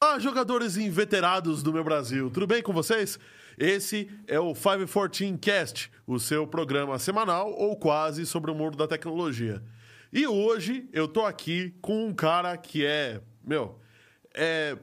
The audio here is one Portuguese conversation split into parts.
Olá, jogadores inveterados do meu Brasil, tudo bem com vocês? Esse é o 514 Cast, o seu programa semanal ou quase sobre o mundo da tecnologia. E hoje eu tô aqui com um cara que é, meu, é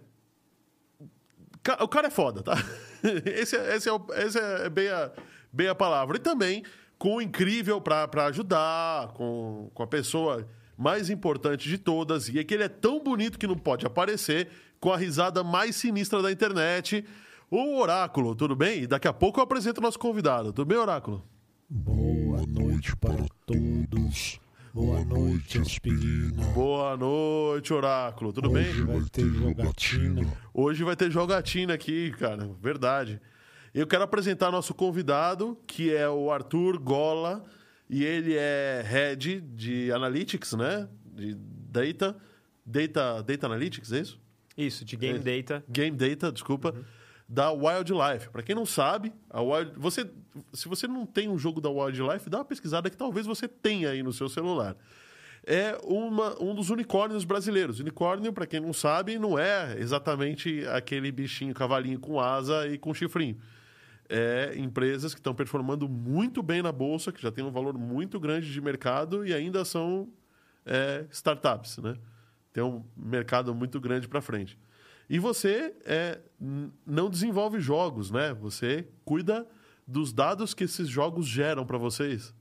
O cara é foda, tá? Esse, é- esse é, esse é bem, a, bem a palavra. E também com o incrível pra ajudar, com, com a pessoa mais importante de todas, e é que ele é tão bonito que não pode aparecer, com a risada mais sinistra da internet, o Oráculo, tudo bem? E daqui a pouco eu apresento o nosso convidado. Tudo bem, Oráculo? Boa noite para todos. Boa noite, aspirina. Boa noite, Oráculo. Tudo bem? Hoje vai ter jogatina. Hoje vai ter jogatina aqui, cara. Verdade. Eu quero apresentar nosso convidado, que é o Arthur Gola, e ele é head de Analytics, né? De Data. Data, data Analytics, é isso? Isso, de Game É. Data. Game Data, desculpa. Da Wildlife. Para quem não sabe, a Wild... você... se você não tem um jogo da Wildlife, dá uma pesquisada que talvez você tenha aí no seu celular. É uma, um dos unicórnios brasileiros. Unicórnio, para quem não sabe, não é exatamente aquele bichinho, cavalinho com asa e com chifrinho. É empresas que estão performando muito bem na bolsa, que já tem um valor muito grande de mercado e ainda são é, startups, né? Tem um mercado muito grande para frente. E você é, não desenvolve jogos, né? Você cuida dos dados que esses jogos geram para vocês.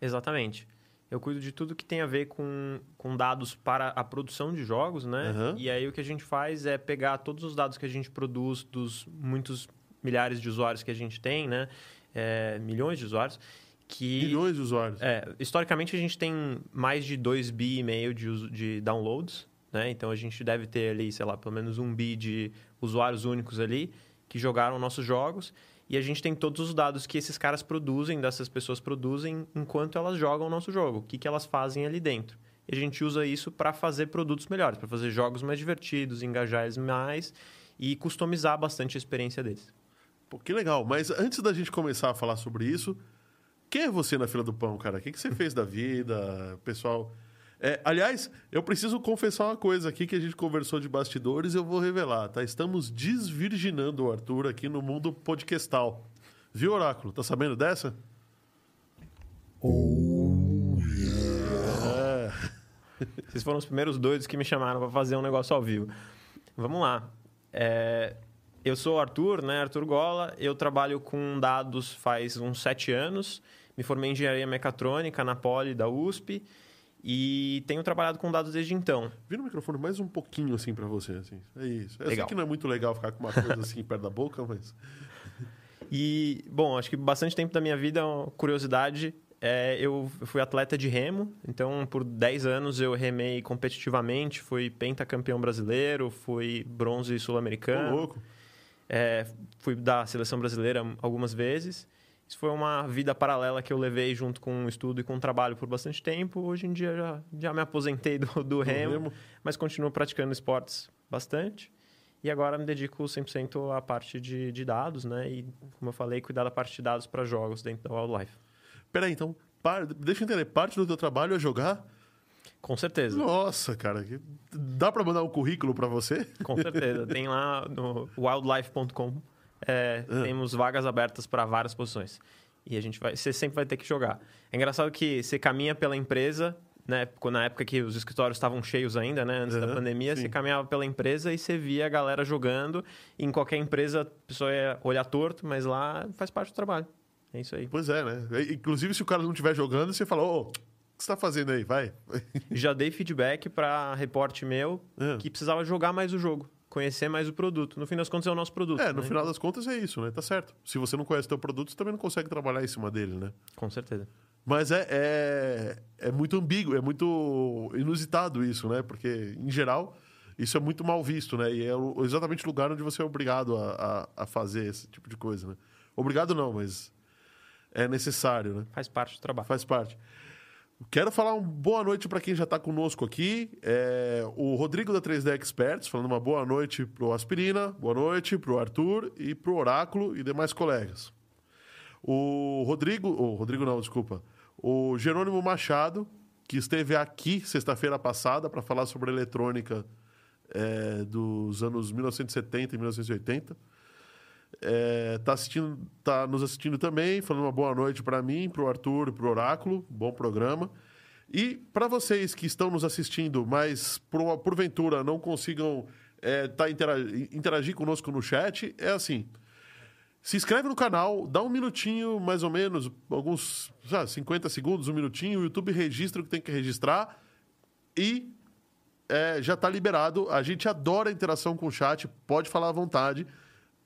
Exatamente. Eu cuido de tudo que tem a ver com, com dados para a produção de jogos, né? Aham. E aí o que a gente faz é pegar todos os dados que a gente produz dos muitos milhares de usuários que a gente tem, né? É, milhões de usuários. Que, Milhões de usuários. É, historicamente a gente tem mais de 2 bi e meio de, de downloads, né? Então a gente deve ter ali, sei lá, pelo menos um bi de usuários únicos ali que jogaram nossos jogos. E a gente tem todos os dados que esses caras produzem, dessas pessoas produzem, enquanto elas jogam o nosso jogo. O que, que elas fazem ali dentro. E a gente usa isso para fazer produtos melhores, para fazer jogos mais divertidos, engajar eles mais e customizar bastante a experiência deles. Pô, que legal. Mas antes da gente começar a falar sobre isso, quem é você na fila do pão, cara? O que, que você fez da vida, pessoal? É, aliás, eu preciso confessar uma coisa aqui que a gente conversou de bastidores e eu vou revelar, tá? Estamos desvirginando o Arthur aqui no mundo podcastal. Viu, Oráculo? Tá sabendo dessa? Oh, yeah. É. Vocês foram os primeiros doidos que me chamaram para fazer um negócio ao vivo. Vamos lá. É, eu sou o Arthur, né? Arthur Gola. Eu trabalho com dados faz uns sete anos. Me formei em engenharia mecatrônica na Poli da USP e tenho trabalhado com dados desde então. Vira o microfone mais um pouquinho assim pra você, assim. É isso. Eu sei Legal. que não é muito legal ficar com uma coisa assim perto da boca, mas... E, bom, acho que bastante tempo da minha vida, uma curiosidade, é, eu fui atleta de remo, então por 10 anos eu remei competitivamente, fui pentacampeão brasileiro, fui bronze sul-americano. louco. É, fui da seleção brasileira algumas vezes. Isso foi uma vida paralela que eu levei junto com o estudo e com o trabalho por bastante tempo. Hoje em dia já, já me aposentei do, do remo, remo. mas continuo praticando esportes bastante. E agora me dedico 100% à parte de, de dados, né? E, como eu falei, cuidar da parte de dados para jogos dentro da Wildlife. Peraí, então, par- deixa eu entender. Parte do teu trabalho é jogar? Com certeza, Nossa, cara. Dá pra mandar um currículo pra você? com certeza. Tem lá no wildlife.com, é, Ah. temos vagas abertas para várias posições. E a gente vai, você sempre vai ter que jogar. É engraçado que você caminha pela empresa, né? Na época que os escritórios estavam cheios ainda, né? Antes da Aham, pandemia, sim. você caminhava pela empresa e você via a galera jogando. E em qualquer empresa, a pessoa ia olhar torto, mas lá faz parte do trabalho. É isso aí. Pois é, né? Inclusive, se o cara não estiver jogando, você fala, ô, o que você tá fazendo aí? Vai. Já dei feedback para reporte meu É. que precisava jogar mais o jogo, conhecer mais o produto. No fim das contas, é o nosso produto. É, no né? final das contas é isso, né? Tá certo. Se você não conhece teu produto, você também não consegue trabalhar em cima dele, né? Com certeza. Mas é, é, é muito ambíguo, é muito inusitado isso, né? Porque, em geral, isso é muito mal visto, né? E é o- exatamente o lugar onde você é obrigado a, a, a fazer esse tipo de coisa, né? Obrigado não, mas é necessário, né? Faz parte do trabalho. Faz parte. Quero falar uma boa noite para quem já está conosco aqui. É, o Rodrigo da 3D Experts, falando uma boa noite pro Aspirina, boa noite pro Arthur e pro Oráculo e demais colegas. O Rodrigo, o Rodrigo não, desculpa. O Jerônimo Machado, que esteve aqui sexta-feira passada para falar sobre eletrônica é, dos anos 1970 e 1980. É, tá, assistindo, tá nos assistindo também, falando uma boa noite para mim, para o Arthur para o Oráculo. Bom programa. E para vocês que estão nos assistindo, mas por, porventura não consigam é, tá, interagir, interagir conosco no chat, é assim. Se inscreve no canal, dá um minutinho, mais ou menos, alguns já, 50 segundos, um minutinho, o YouTube registra o que tem que registrar e é, já está liberado. A gente adora interação com o chat, pode falar à vontade,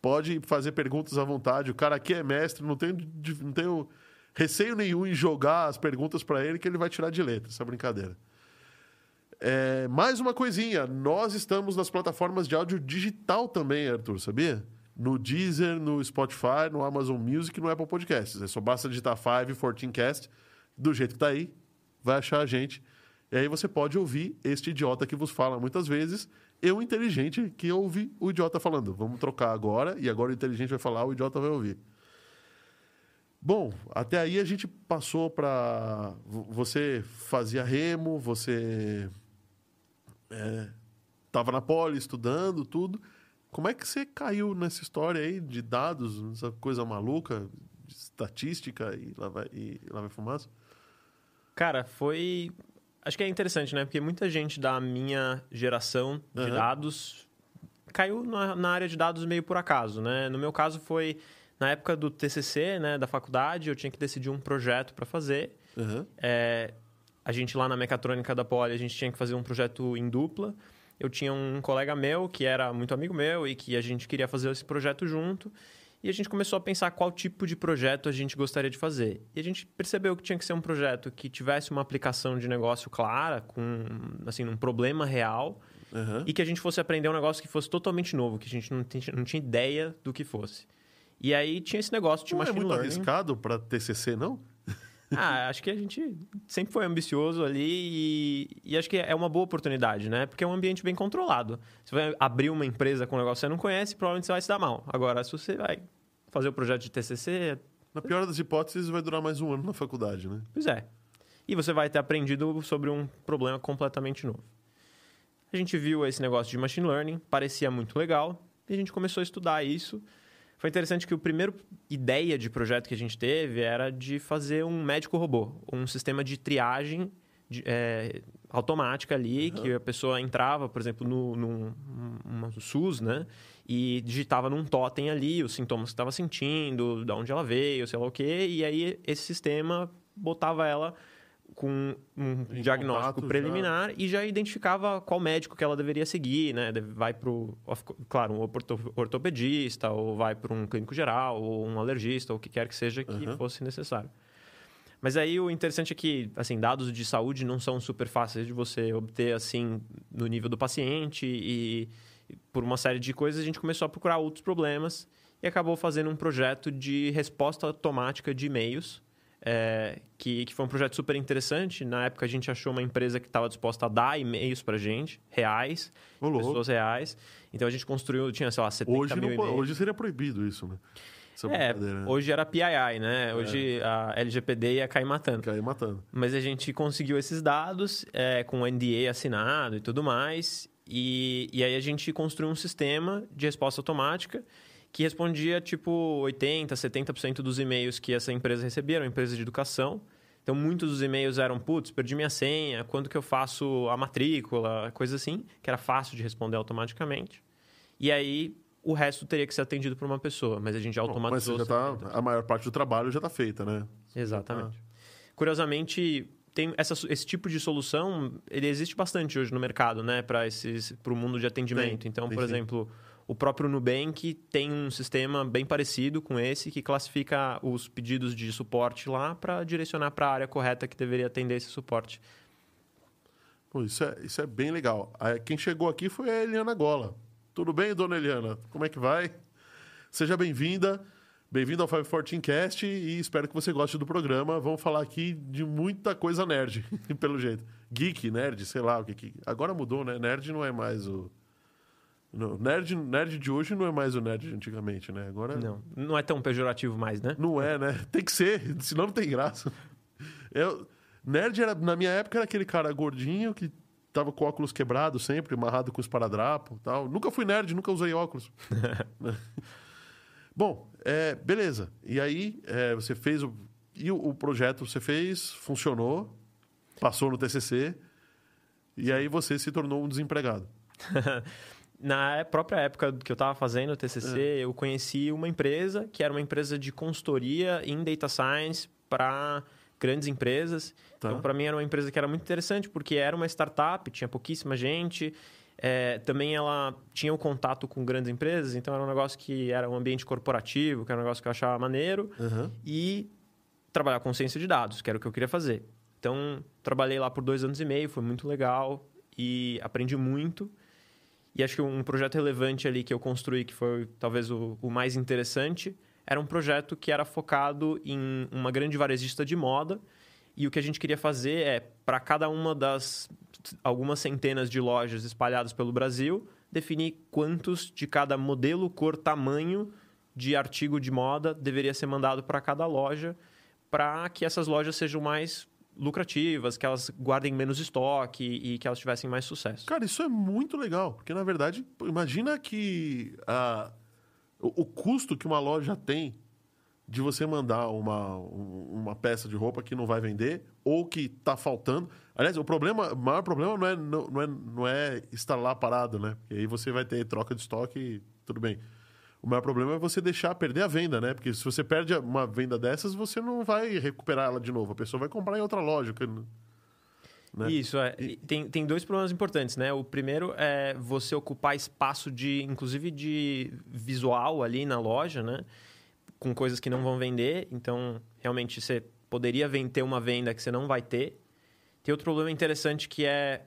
pode fazer perguntas à vontade. O cara aqui é mestre, não tem, não tem receio nenhum em jogar as perguntas para ele, que ele vai tirar de letra, essa brincadeira. É, mais uma coisinha, nós estamos nas plataformas de áudio digital também, Arthur, sabia? no Deezer, no Spotify, no Amazon Music no Apple Podcasts. É só basta digitar 514cast, do jeito que tá aí, vai achar a gente. E aí você pode ouvir este idiota que vos fala muitas vezes, eu inteligente que ouve o idiota falando. Vamos trocar agora, e agora o inteligente vai falar, o idiota vai ouvir. Bom, até aí a gente passou para. Você fazia remo, você é, na poli estudando, tudo. Como é que você caiu nessa história aí de dados, essa coisa maluca, estatística e lá vai, e lá vai fumaça? Cara, foi. Acho que é interessante, né? Porque muita gente da minha geração de uhum. dados caiu na, na, área de dados meio por acaso, né? No meu caso foi na época do TCC, né, da faculdade, eu tinha que decidir um projeto para fazer. Uhum. É, a gente lá na mecatrônica da Poli, a gente tinha que fazer um projeto em dupla eu tinha um colega meu que era muito amigo meu e que a gente queria fazer esse projeto junto. E a gente começou a pensar qual tipo de projeto a gente gostaria de fazer. E a gente percebeu que tinha que ser um projeto que tivesse uma aplicação de negócio clara, com assim, um problema real, uhum. e que a gente fosse aprender um negócio que fosse totalmente novo, que a gente não tinha, não tinha ideia do que fosse. E aí tinha esse negócio de não machine é muito learning. arriscado para TCC, não? Ah, acho que a gente sempre foi ambicioso ali e, e, acho que é uma boa oportunidade, né? Porque é um ambiente bem controlado. Você vai abrir uma empresa com um negócio que você não conhece, provavelmente você vai se dar mal. Agora, se você vai fazer o projeto de TCC... Na pior das hipóteses, vai durar mais um ano na faculdade, né? Pois é. E você vai ter aprendido sobre um problema completamente novo. A gente viu esse negócio de machine learning, parecia muito legal, e a gente começou a estudar isso foi interessante que o primeiro ideia de projeto que a gente teve era de fazer um médico robô, um sistema de triagem de, é, automática ali, uhum. que a pessoa entrava, por exemplo, no, no, no SUS, né? E digitava num totem ali os sintomas que estava sentindo, de onde ela veio, sei lá o quê, e aí esse sistema botava ela com um em diagnóstico preliminar já. e já identificava qual médico que ela deveria seguir, né? Vai para o, claro, um ortopedista, ou vai para um clínico geral, ou um alergista, ou o que quer que seja que uhum. fosse necessário. Mas aí o interessante é que, assim, dados de saúde não são super fáceis de você obter, assim, no nível do paciente e, e por uma série de coisas a gente começou a procurar outros problemas e acabou fazendo um projeto de resposta automática de e-mails é, que, que foi um projeto super interessante. Na época a gente achou uma empresa que estava disposta a dar e-mails para gente, reais, pessoas reais. Então a gente construiu, tinha, sei lá, 70 hoje mil não, Hoje seria proibido isso, né? é, né? hoje era PII, né? Hoje é. a LGPD ia cair matando. Cair matando. Mas a gente conseguiu esses dados é, com o NDA assinado e tudo mais. E, e aí a gente construiu um sistema de resposta automática que respondia tipo 80%, 70% dos e-mails que essa empresa recebia, era uma empresa de educação. Então, muitos dos e-mails eram, putz, perdi minha senha, quando que eu faço a matrícula, coisa assim, que era fácil de responder automaticamente. E aí, o resto teria que ser atendido por uma pessoa, mas a gente já automatizou. Bom, mas já tá, a maior parte do trabalho já está feita, né? Exatamente. Ah. Curiosamente, tem essa, esse tipo de solução, ele existe bastante hoje no mercado, né? Para o mundo de atendimento. Tem, então, tem por sim. exemplo o próprio Nubank tem um sistema bem parecido com esse que classifica os pedidos de suporte lá para direcionar para a área correta que deveria atender esse suporte. Pô, isso, é, isso é bem legal. Quem chegou aqui foi a Eliana Gola. Tudo bem, dona Eliana? Como é que vai? Seja bem-vinda. Bem-vindo ao 514 Cast e espero que você goste do programa. Vamos falar aqui de muita coisa nerd, pelo jeito. Geek, nerd, sei lá o que que. Agora mudou, né? Nerd não é mais o. No, nerd, nerd de hoje não é mais o nerd de antigamente, né? Agora não, não é tão pejorativo mais, né? Não é, né? Tem que ser, senão não tem graça. Eu, nerd era, na minha época era aquele cara gordinho que tava com óculos quebrados sempre, amarrado com esparadrapo e tal. Nunca fui nerd, nunca usei óculos. Bom, é, beleza. E aí é, você fez o, e o, o projeto você fez, funcionou, passou no TCC e aí você se tornou um desempregado. Na própria época que eu estava fazendo o TCC, eu conheci uma empresa que era uma empresa de consultoria em data science para grandes empresas. Tá. Então, para mim, era uma empresa que era muito interessante porque era uma startup, tinha pouquíssima gente. É, também ela tinha o contato com grandes empresas, então era um negócio que era um ambiente corporativo, que era um negócio que eu achava maneiro. Uhum. E trabalhar com ciência de dados, que era o que eu queria fazer. Então, trabalhei lá por dois anos e meio, foi muito legal e aprendi muito. E acho que um projeto relevante ali que eu construí, que foi talvez o, o mais interessante, era um projeto que era focado em uma grande varejista de moda. E o que a gente queria fazer é, para cada uma das algumas centenas de lojas espalhadas pelo Brasil, definir quantos de cada modelo, cor, tamanho de artigo de moda deveria ser mandado para cada loja, para que essas lojas sejam mais lucrativas, que elas guardem menos estoque e que elas tivessem mais sucesso. Cara, isso é muito legal, porque na verdade, imagina que a, o, custo que uma loja tem de você mandar uma, um- uma peça de roupa que não vai vender ou que está faltando. Aliás, o problema, o maior problema não é, não, não é, não é estar lá parado, né? Porque aí você vai ter troca de estoque tudo bem. O maior problema é você deixar perder a venda, né? Porque se você perde uma venda dessas, você não vai recuperar ela de novo. A pessoa vai comprar em outra loja. que- né? Isso, é. E Tem, tem dois problemas importantes, né? O primeiro é você ocupar espaço de, inclusive, de visual ali na loja, né? Com coisas que não vão vender. Então, realmente, você poderia ter uma venda que você não vai ter. Tem outro problema interessante que é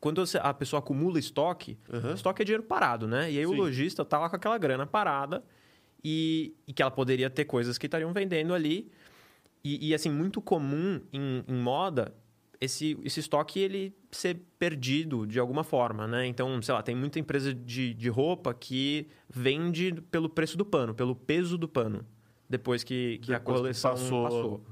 quando a pessoa acumula estoque, Uhum. estoque é dinheiro parado, né? E aí o Sim. lojista tá lá com aquela grana parada e, e que ela poderia ter coisas que estariam vendendo ali. E, e, assim, muito comum em, em moda esse, esse estoque ele ser perdido de alguma forma, né? Então, sei lá, tem muita empresa de, de roupa que vende pelo preço do pano, pelo peso do pano, depois que, que a Depois que coleção passou. passou.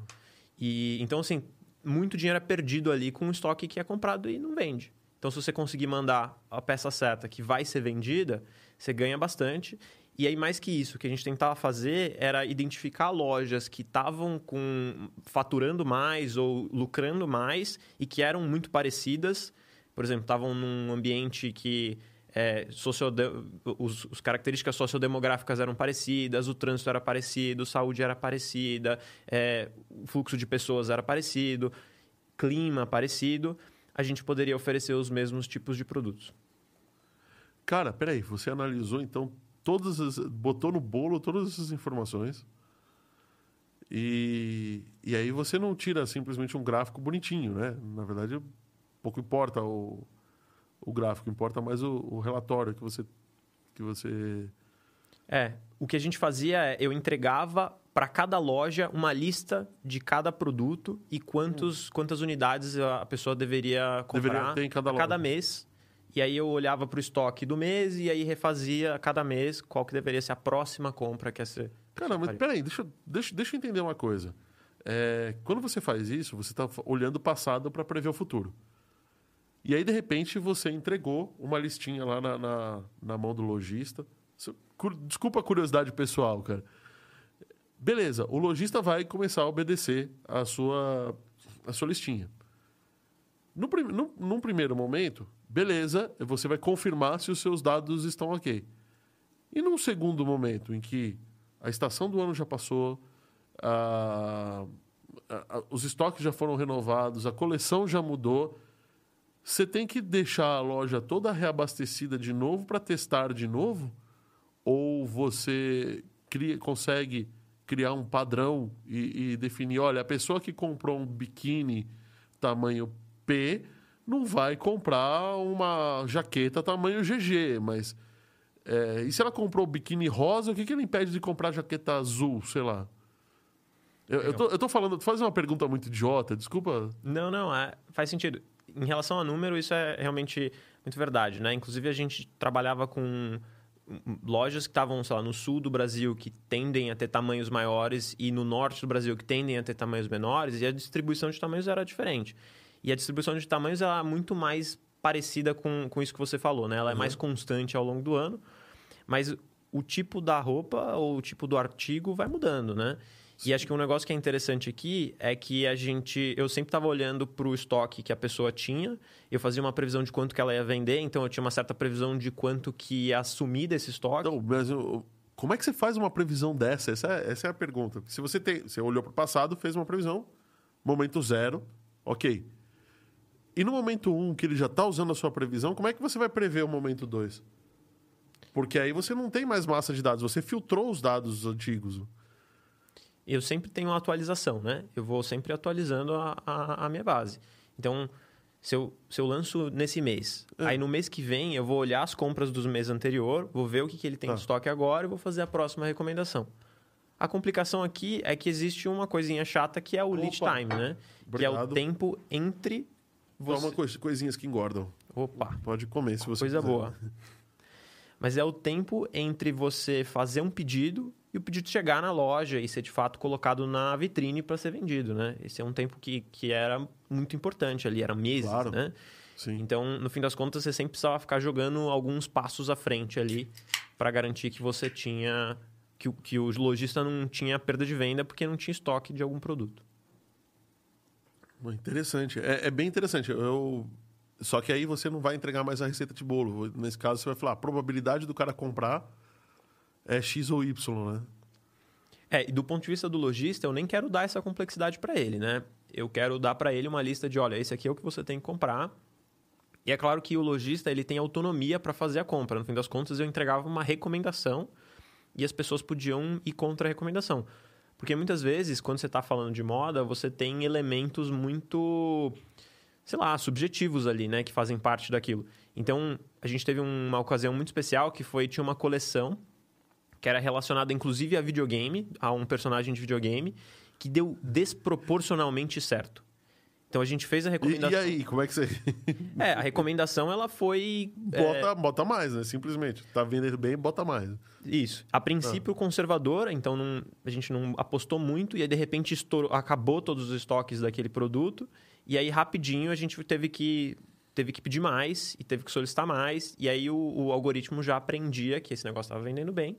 E, então, assim, muito dinheiro é perdido ali com um estoque que é comprado e não vende. Então, se você conseguir mandar a peça certa que vai ser vendida, você ganha bastante. E aí, mais que isso, o que a gente tentava fazer era identificar lojas que estavam com faturando mais ou lucrando mais e que eram muito parecidas. Por exemplo, estavam num ambiente que é, sociode- os, os características sociodemográficas eram parecidas, o trânsito era parecido, saúde era parecida, é, o fluxo de pessoas era parecido, clima parecido. A gente poderia oferecer os mesmos tipos de produtos. Cara, peraí, você analisou então todas as. botou no bolo todas essas informações. E, e aí você não tira simplesmente um gráfico bonitinho, né? Na verdade, pouco importa o, o gráfico, importa mais o, o relatório que você. Que você É, o que a gente fazia é eu entregava para cada loja uma lista de cada produto e quantos, quantas unidades a pessoa deveria comprar Deveria ter em cada a cada loja. mês. E aí eu olhava para o estoque do mês e aí refazia a cada mês qual que deveria ser a próxima compra que ia ser. Cara, mas peraí, deixa, eu- deixa, deixa eu entender uma coisa. É, quando você faz isso, você está olhando o passado para prever o futuro. E aí, de repente, você entregou uma listinha lá na, na, na mão do lojista. Desculpa a curiosidade pessoal, cara. Beleza, o lojista vai começar a obedecer a sua, a sua listinha. No, no, num primeiro momento, beleza, você vai confirmar se os seus dados estão ok. E num segundo momento, em que a estação do ano já passou, a- a- a- os estoques já foram renovados, a coleção já mudou, você tem que deixar a loja toda reabastecida de novo para testar de novo? Ou você cria- consegue criar um padrão e, e definir, olha, a pessoa que comprou um biquíni tamanho P não vai comprar uma jaqueta tamanho GG, mas é, e se ela comprou o biquíni rosa, o que, que ele impede de comprar jaqueta azul, sei lá? Eu, eu, tô, eu tô falando, faz uma pergunta muito idiota, desculpa. Não, não, é, faz sentido. Em relação a número, isso é realmente muito verdade, né? Inclusive, a gente trabalhava com lojas que estavam, sei lá, no sul do Brasil que tendem a ter tamanhos maiores e no norte do Brasil que tendem a ter tamanhos menores e a distribuição de tamanhos era diferente. E a distribuição de tamanhos é muito mais parecida com, com isso que você falou, né? Ela é mais constante ao longo do ano, mas o tipo da roupa ou o tipo do artigo vai mudando, né? E acho que um negócio que é interessante aqui é que a gente. Eu sempre estava olhando para o estoque que a pessoa tinha, eu fazia uma previsão de quanto que ela ia vender, então eu tinha uma certa previsão de quanto que ia assumir desse estoque. Então, mas eu- como é que você faz uma previsão dessa? Essa é, essa é a pergunta. Se você tem, você olhou para o passado, fez uma previsão, momento zero, ok. E no momento um, que ele já está usando a sua previsão, como é que você vai prever o momento dois? Porque aí você não tem mais massa de dados, você filtrou os dados antigos. eu sempre tenho uma atualização, né? Eu vou sempre atualizando a, a, a minha base. Então, se eu, se eu lanço nesse mês, É. aí no mês que vem eu vou olhar as compras dos mês anterior, vou ver o que, que ele tem Tá. de estoque agora e vou fazer a próxima recomendação. A complicação aqui é que existe uma coisinha chata que é o lead time, né? Que é o Obrigado. tempo entre você... Toma cois- coisinhas que engordam. Opa, Pode comer se você coisa quiser. boa. Mas é o tempo entre você fazer um pedido e o pedido chegar na loja e ser de fato colocado na vitrine para ser vendido, né? Esse é um tempo que, que era muito importante ali, era meses, Claro. né? Sim. Então, no fim das contas, você sempre precisava ficar jogando alguns passos à frente ali para garantir que você tinha que, que o lojista não tinha perda de venda porque não tinha estoque de algum produto. Interessante. É, é bem interessante. Eu... Só que aí você não vai entregar mais a receita de bolo. Nesse caso, você vai falar, a probabilidade do cara comprar é X ou Y, né? É, e do ponto de vista do lojista, eu nem quero dar essa complexidade para ele, né? Eu quero dar para ele uma lista de, olha, esse aqui é o que você tem que comprar. E é claro que o lojista ele tem autonomia para fazer a compra. No fim das contas, eu entregava uma recomendação e as pessoas podiam ir contra a recomendação. Porque muitas vezes, quando você está falando de moda, você tem elementos muito, sei lá, subjetivos ali, né? Que fazem parte daquilo. Então, a gente teve uma ocasião muito especial que foi, tinha uma coleção que era relacionada inclusive a videogame, a um personagem de videogame, que deu desproporcionalmente certo. Então a gente fez a E, recomendação. e aí, como é que você. É, a recomendação ela foi. é, bota, bota mais, né? Simplesmente. Tá vendendo bem, bota mais. Isso. A princípio conservadora, então não- a gente não apostou muito e aí de repente estourou, acabou todos os estoques daquele produto e aí rapidinho a gente teve que teve que pedir mais e teve que solicitar mais e aí o, o algoritmo já aprendia que esse negócio estava vendendo bem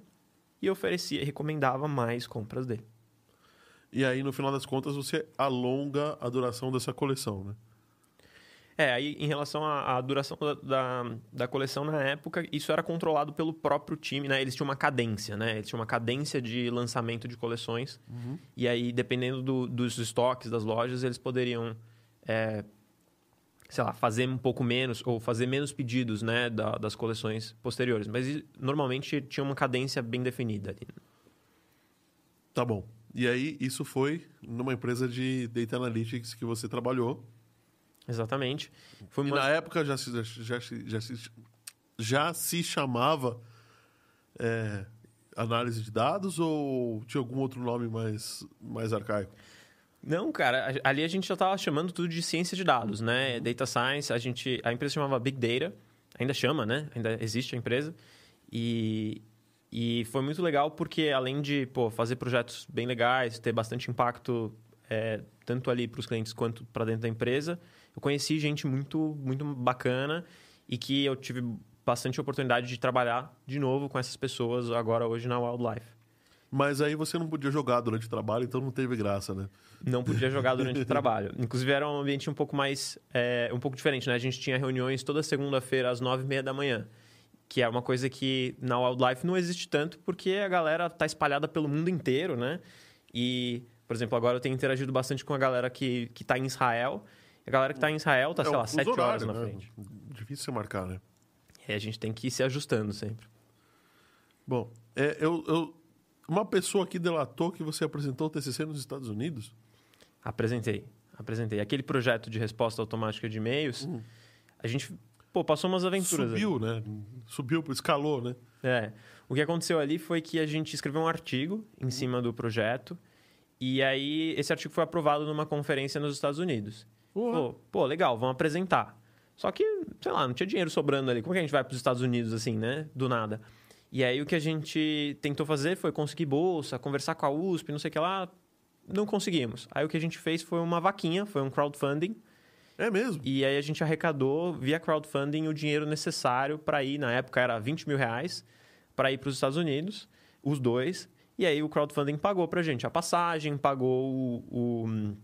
e oferecia, recomendava mais compras dele. E aí, no final das contas, você alonga a duração dessa coleção, né? É, aí em relação à, à duração da, da, da coleção na época, isso era controlado pelo próprio time, né? Eles tinham uma cadência, né? Eles tinham uma cadência de lançamento de coleções. E aí, dependendo do- dos estoques das lojas, eles poderiam, é, sei lá, fazer um pouco menos ou fazer menos pedidos, né? da- das coleções posteriores. Mas normalmente tinha uma cadência bem definida ali. Tá bom. E aí, isso foi numa empresa de Data Analytics que você trabalhou. Exatamente. Foi E uma... na época já se, já, já, se, já se chamava é, análise de dados ou tinha algum outro nome mais, mais arcaico? Não, cara, ali a gente já estava chamando tudo de ciência de dados, né? Data Science, a gente, a empresa chamava Big Data, ainda chama, né? Ainda existe a empresa. E, e foi muito legal porque além de pô, fazer projetos bem legais, ter bastante impacto é, tanto ali para os clientes quanto para dentro da empresa, eu conheci gente muito, muito bacana e que eu tive bastante oportunidade de trabalhar de novo com essas pessoas agora hoje na Wildlife. Mas aí você não podia jogar durante o trabalho, então não teve graça, né? não podia jogar durante o trabalho. Inclusive, era um ambiente um pouco mais... é, um pouco diferente, né? A gente tinha reuniões toda segunda-feira às nove e meia da manhã. Que é uma coisa que na Wildlife não existe tanto, porque a galera tá espalhada pelo mundo inteiro, né? E, por exemplo, agora eu tenho interagido bastante com a galera que, que tá em Israel. A galera que tá em Israel tá, sei um lá, sete horas na né? frente. Difícil você marcar, né? E a gente tem que ir se ajustando sempre. Bom, é, eu, eu- uma pessoa aqui delatou que você apresentou o TCC nos Estados Unidos. Apresentei, apresentei. Aquele projeto de resposta automática de e-mails, a gente, pô, passou umas aventuras. ali. Subiu, né? Subiu, escalou, né? É. O que aconteceu ali foi que a gente escreveu um artigo em cima do projeto e aí esse artigo foi aprovado numa conferência nos Estados Unidos. Pô, pô, legal, vamos apresentar. Só que, sei lá, não tinha dinheiro sobrando ali. Como que a gente vai para os Estados Unidos assim, né? Do nada. E aí o que a gente tentou fazer foi conseguir bolsa, conversar com a USP, não sei o que lá. Não conseguimos. Aí o que a gente fez foi uma vaquinha, foi um crowdfunding. É mesmo? E aí a gente arrecadou via crowdfunding o dinheiro necessário para ir, na época era 20 mil reais, para ir para os Estados Unidos, os dois. E aí o crowdfunding pagou pra gente a passagem, pagou o, o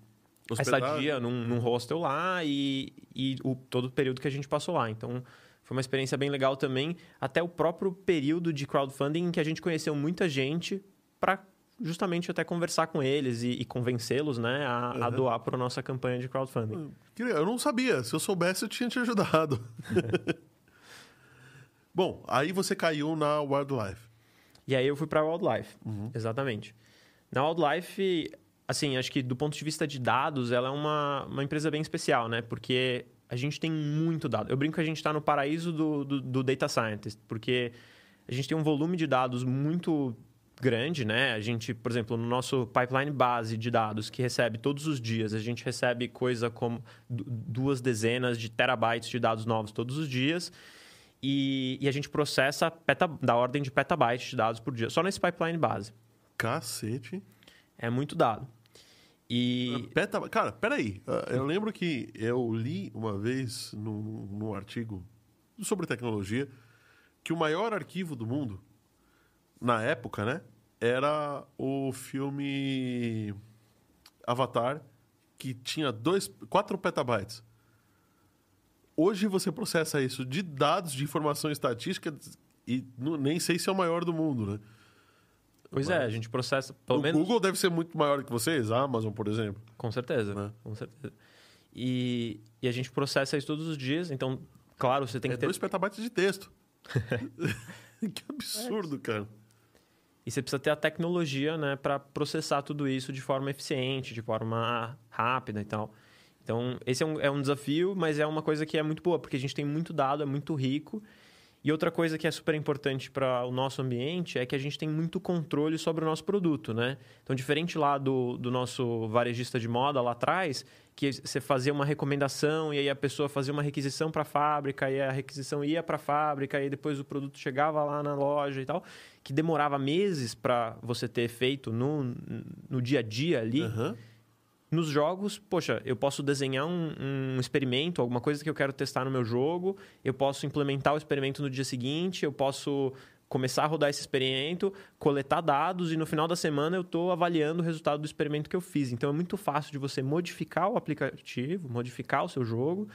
a Hospedagem. estadia num, num hostel lá e, e o, todo o período que a gente passou lá. Então, foi uma experiência bem legal também. Até o próprio período de crowdfunding em que a gente conheceu muita gente para justamente até conversar com eles e, e convencê-los né, a, a doar para a nossa campanha de crowdfunding. Eu não sabia. Se eu soubesse, eu tinha te ajudado. Bom, aí você caiu na Wildlife. E aí eu fui para a Wildlife, exatamente. Na Wildlife, assim, acho que do ponto de vista de dados, ela é uma, uma empresa bem especial, né? Porque a gente tem muito dado. Eu brinco que a gente está no paraíso do, do, do Data Scientist, porque a gente tem um volume de dados muito grande, né? A gente, por exemplo, no nosso pipeline base de dados que recebe todos os dias, a gente recebe coisa como du- duas dezenas de terabytes de dados novos todos os dias. E, e a gente processa peta, da ordem de petabytes de dados por dia, só nesse pipeline base. Cacete. É muito dado. E Peta... Cara, peraí. Ah, Eu lembro que eu li uma vez num, num artigo sobre tecnologia que o maior arquivo do mundo, na época, né? Era o filme Avatar, que tinha dois, 4 petabytes. Hoje você processa isso de dados de informação estatística e nem sei se é o maior do mundo, né? Pois é, a gente processa, pelo o menos. Google deve ser muito maior que vocês, a Amazon, por exemplo. Com certeza, Né? com certeza. E, e a gente processa isso todos os dias, então, claro, você tem é que ter. 2 petabytes de texto. que absurdo, cara. E você precisa ter a tecnologia, né, para processar tudo isso de forma eficiente, de forma rápida e tal. Então, esse é um, é um desafio, mas é uma coisa que é muito boa, porque a gente tem muito dado, é muito rico. E outra coisa que é super importante para o nosso ambiente é que a gente tem muito controle sobre o nosso produto, né? Então, diferente lá do, do nosso varejista de moda lá atrás, que você fazia uma recomendação e aí a pessoa fazia uma requisição para a fábrica e a requisição ia para a fábrica e depois o produto chegava lá na loja e tal, que demorava meses para você ter feito no, no dia a dia ali. Aham. Nos jogos, poxa, eu posso desenhar um, um experimento, alguma coisa que eu quero testar no meu jogo, eu posso implementar o experimento no dia seguinte, eu posso começar a rodar esse experimento, coletar dados e no final da semana eu estou avaliando o resultado do experimento que eu fiz. Então é muito fácil de você modificar o aplicativo, modificar o seu jogo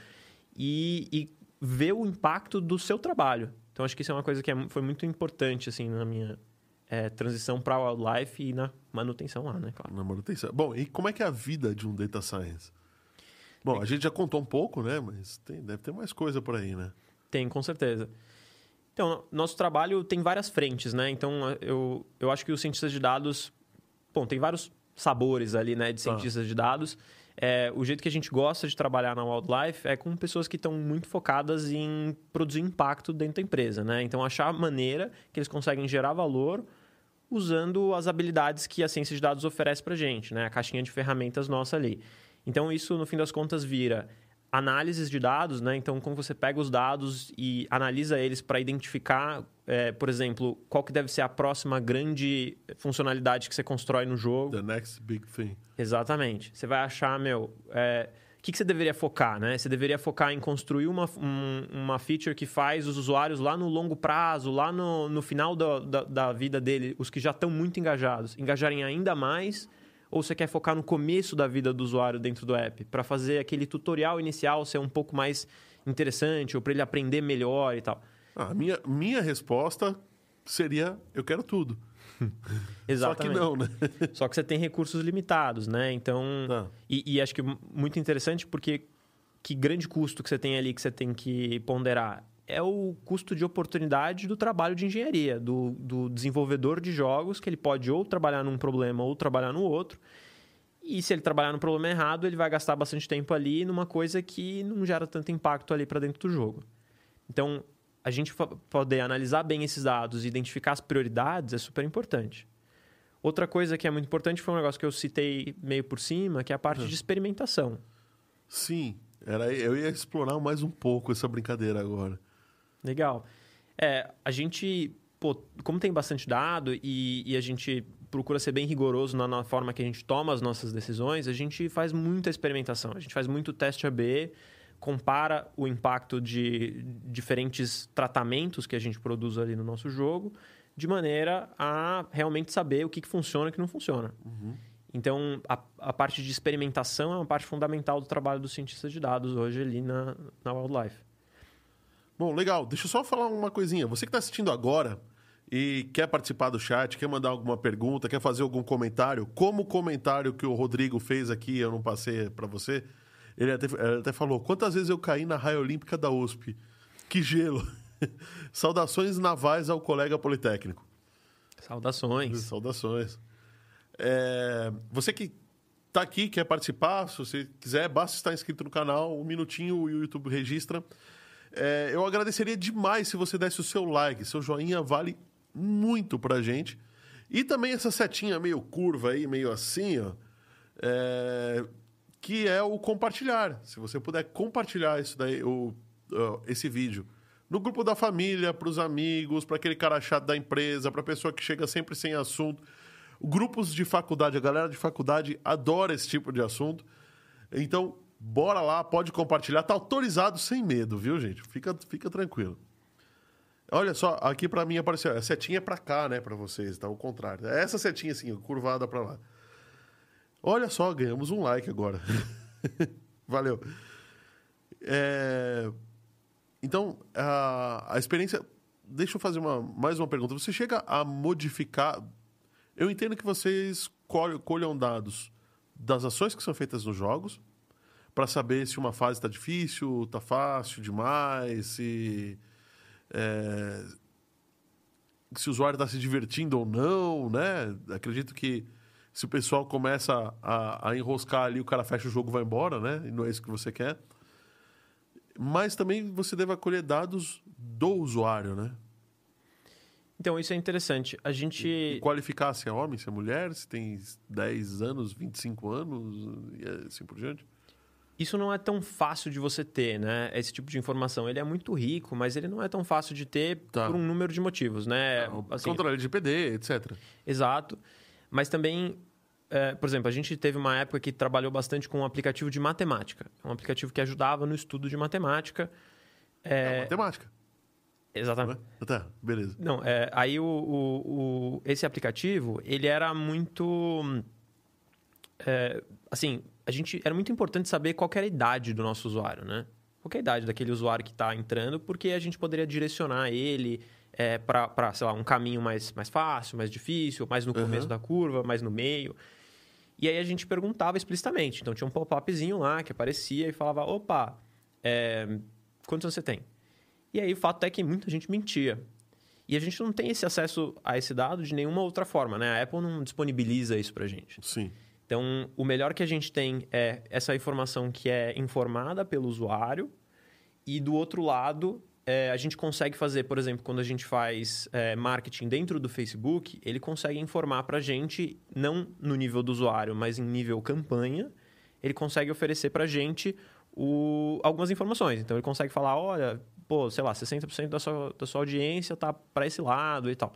e, e ver o impacto do seu trabalho. Então acho que isso é uma coisa que é- foi muito importante assim na minha eh, transição para wildlife e na manutenção lá, né? Claro. Na manutenção. Bom, e como é que é a vida de um data science? Bom, a gente já contou um pouco, né? Mas tem- deve ter mais coisa por aí, né? Tem, com certeza. Então, nosso trabalho tem várias frentes, né? Então, eu, eu acho que os cientistas de dados... Bom, tem vários sabores ali, né? De Tá. cientistas de dados. É, o jeito que a gente gosta de trabalhar na Wildlife é com pessoas que estão muito focadas em produzir impacto dentro da empresa, né? Então, achar a maneira que eles conseguem gerar valor usando as habilidades que a ciência de dados oferece para gente, né? A caixinha de ferramentas nossa ali. Então, isso, no fim das contas, vira análises de dados, né? Então, como você pega os dados e analisa eles para identificar, eh, por exemplo, qual que deve ser a próxima grande funcionalidade que você constrói no jogo. The next big thing. Exatamente. Você vai achar, meu, é, o que, que você deveria focar, né? Você deveria focar em construir uma, um- uma feature que faz os usuários lá no longo prazo, lá no, no final da, da, da vida dele, os que já estão muito engajados, engajarem ainda mais. Ou você quer focar no começo da vida do usuário dentro do app, para fazer aquele tutorial inicial ser um pouco mais interessante, ou para ele aprender melhor e tal. Ah, a minha, minha resposta seria: eu quero tudo. Exatamente. Só que não, né? Só que você tem recursos limitados, né? Então. Tá. E, e acho que muito interessante porque que grande custo que você tem ali que você tem que ponderar é o custo de oportunidade do trabalho de engenharia, do, do desenvolvedor de jogos, que ele pode ou trabalhar num problema ou trabalhar no outro. E se ele trabalhar no problema errado, ele vai gastar bastante tempo ali numa coisa que não gera tanto impacto ali para dentro do jogo. Então, a gente poder analisar bem esses dados e identificar as prioridades é super importante. Outra coisa que é muito importante foi um negócio que eu citei meio por cima, que é a parte de experimentação. Sim, era, eu ia explorar mais um pouco essa brincadeira agora. Legal. É, a gente pô, como tem bastante dado e, e a gente procura ser bem rigoroso na, na, forma que a gente toma as nossas decisões, a gente faz muita experimentação, a gente faz muito teste AB, compara o impacto de diferentes tratamentos que a gente produz ali no nosso jogo, de maneira a realmente saber o que, que funciona e o que não funciona. Uhum. Então, a, a, parte de experimentação é uma parte fundamental do trabalho dos cientistas de dados hoje ali na, na Wildlife. Bom, legal. Deixa eu só falar uma coisinha. Você que está assistindo agora e quer participar do chat, quer mandar alguma pergunta, quer fazer algum comentário, como o comentário que o Rodrigo fez aqui, eu não passei para você, ele até, ele até falou: quantas vezes eu caí na raia olímpica da USP? Que gelo! Saudações navais ao colega politécnico. Saudações. Saudações. É, você que está aqui, quer participar, se você quiser, basta estar inscrito no canal, um minutinho o YouTube registra. É, eu agradeceria demais se você desse o seu like, seu joinha vale muito pra gente. E também essa setinha meio curva aí, meio assim, ó, é, que é o compartilhar. Se você puder compartilhar isso daí, o, esse vídeo no grupo da família, para os amigos, para aquele cara chato da empresa, para a pessoa que chega sempre sem assunto. Grupos de faculdade, a galera de faculdade adora esse tipo de assunto. Então, bora lá, pode compartilhar. Tá autorizado sem medo, viu, gente? Fica, fica tranquilo. Olha só, aqui para mim apareceu. A setinha é para cá, né, para vocês, tá? O contrário. É essa setinha assim, curvada para lá. Olha só, ganhamos um like agora. Valeu. É... Então, a, a experiência. Deixa eu fazer uma, mais uma pergunta. Você chega a modificar. Eu entendo que vocês colham dados das ações que são feitas nos jogos para saber se uma fase está difícil, está fácil demais, se, é, se o usuário está se divertindo ou não, né? Acredito que se o pessoal começa a, a enroscar ali, o cara fecha o jogo e vai embora, né? E não é isso que você quer mas também você deve acolher dados do usuário, né? Então, isso é interessante. A gente. E qualificar se é homem, se é mulher, se tem 10 anos, 25 anos e assim por diante. Isso não é tão fácil de você ter, né? Esse tipo de informação. Ele é muito rico, mas ele não é tão fácil de ter tá. por um número de motivos, né? Não, assim, controle de PD, etc. Exato. Mas também é, por exemplo, a gente teve uma época que trabalhou bastante com um aplicativo de matemática. É um aplicativo que ajudava no estudo de matemática. É, é matemática. Exatamente. Tá, beleza. Não, é, aí o, o, o, esse aplicativo, ele era muito... É, assim, a gente era muito importante saber qual era a idade do nosso usuário, né? Qual é a idade daquele usuário que está entrando, porque a gente poderia direcionar ele é, para, sei lá, um caminho mais, mais fácil, mais difícil, mais no começo uhum. da curva, mais no meio. E aí a gente perguntava explicitamente. Então tinha um pop-upzinho lá que aparecia e falava: opa, é, quantos anos você tem? E aí o fato é que muita gente mentia. E a gente não tem esse acesso a esse dado de nenhuma outra forma, né? A Apple não disponibiliza isso pra gente. Sim. Então, o melhor que a gente tem é essa informação que é informada pelo usuário e do outro lado é, a gente consegue fazer, por exemplo, quando a gente faz é, marketing dentro do Facebook, ele consegue informar para a gente, não no nível do usuário, mas em nível campanha, ele consegue oferecer para a gente o, algumas informações. Então, ele consegue falar, olha, pô, sei lá, 60% da sua, da sua audiência está para esse lado e tal.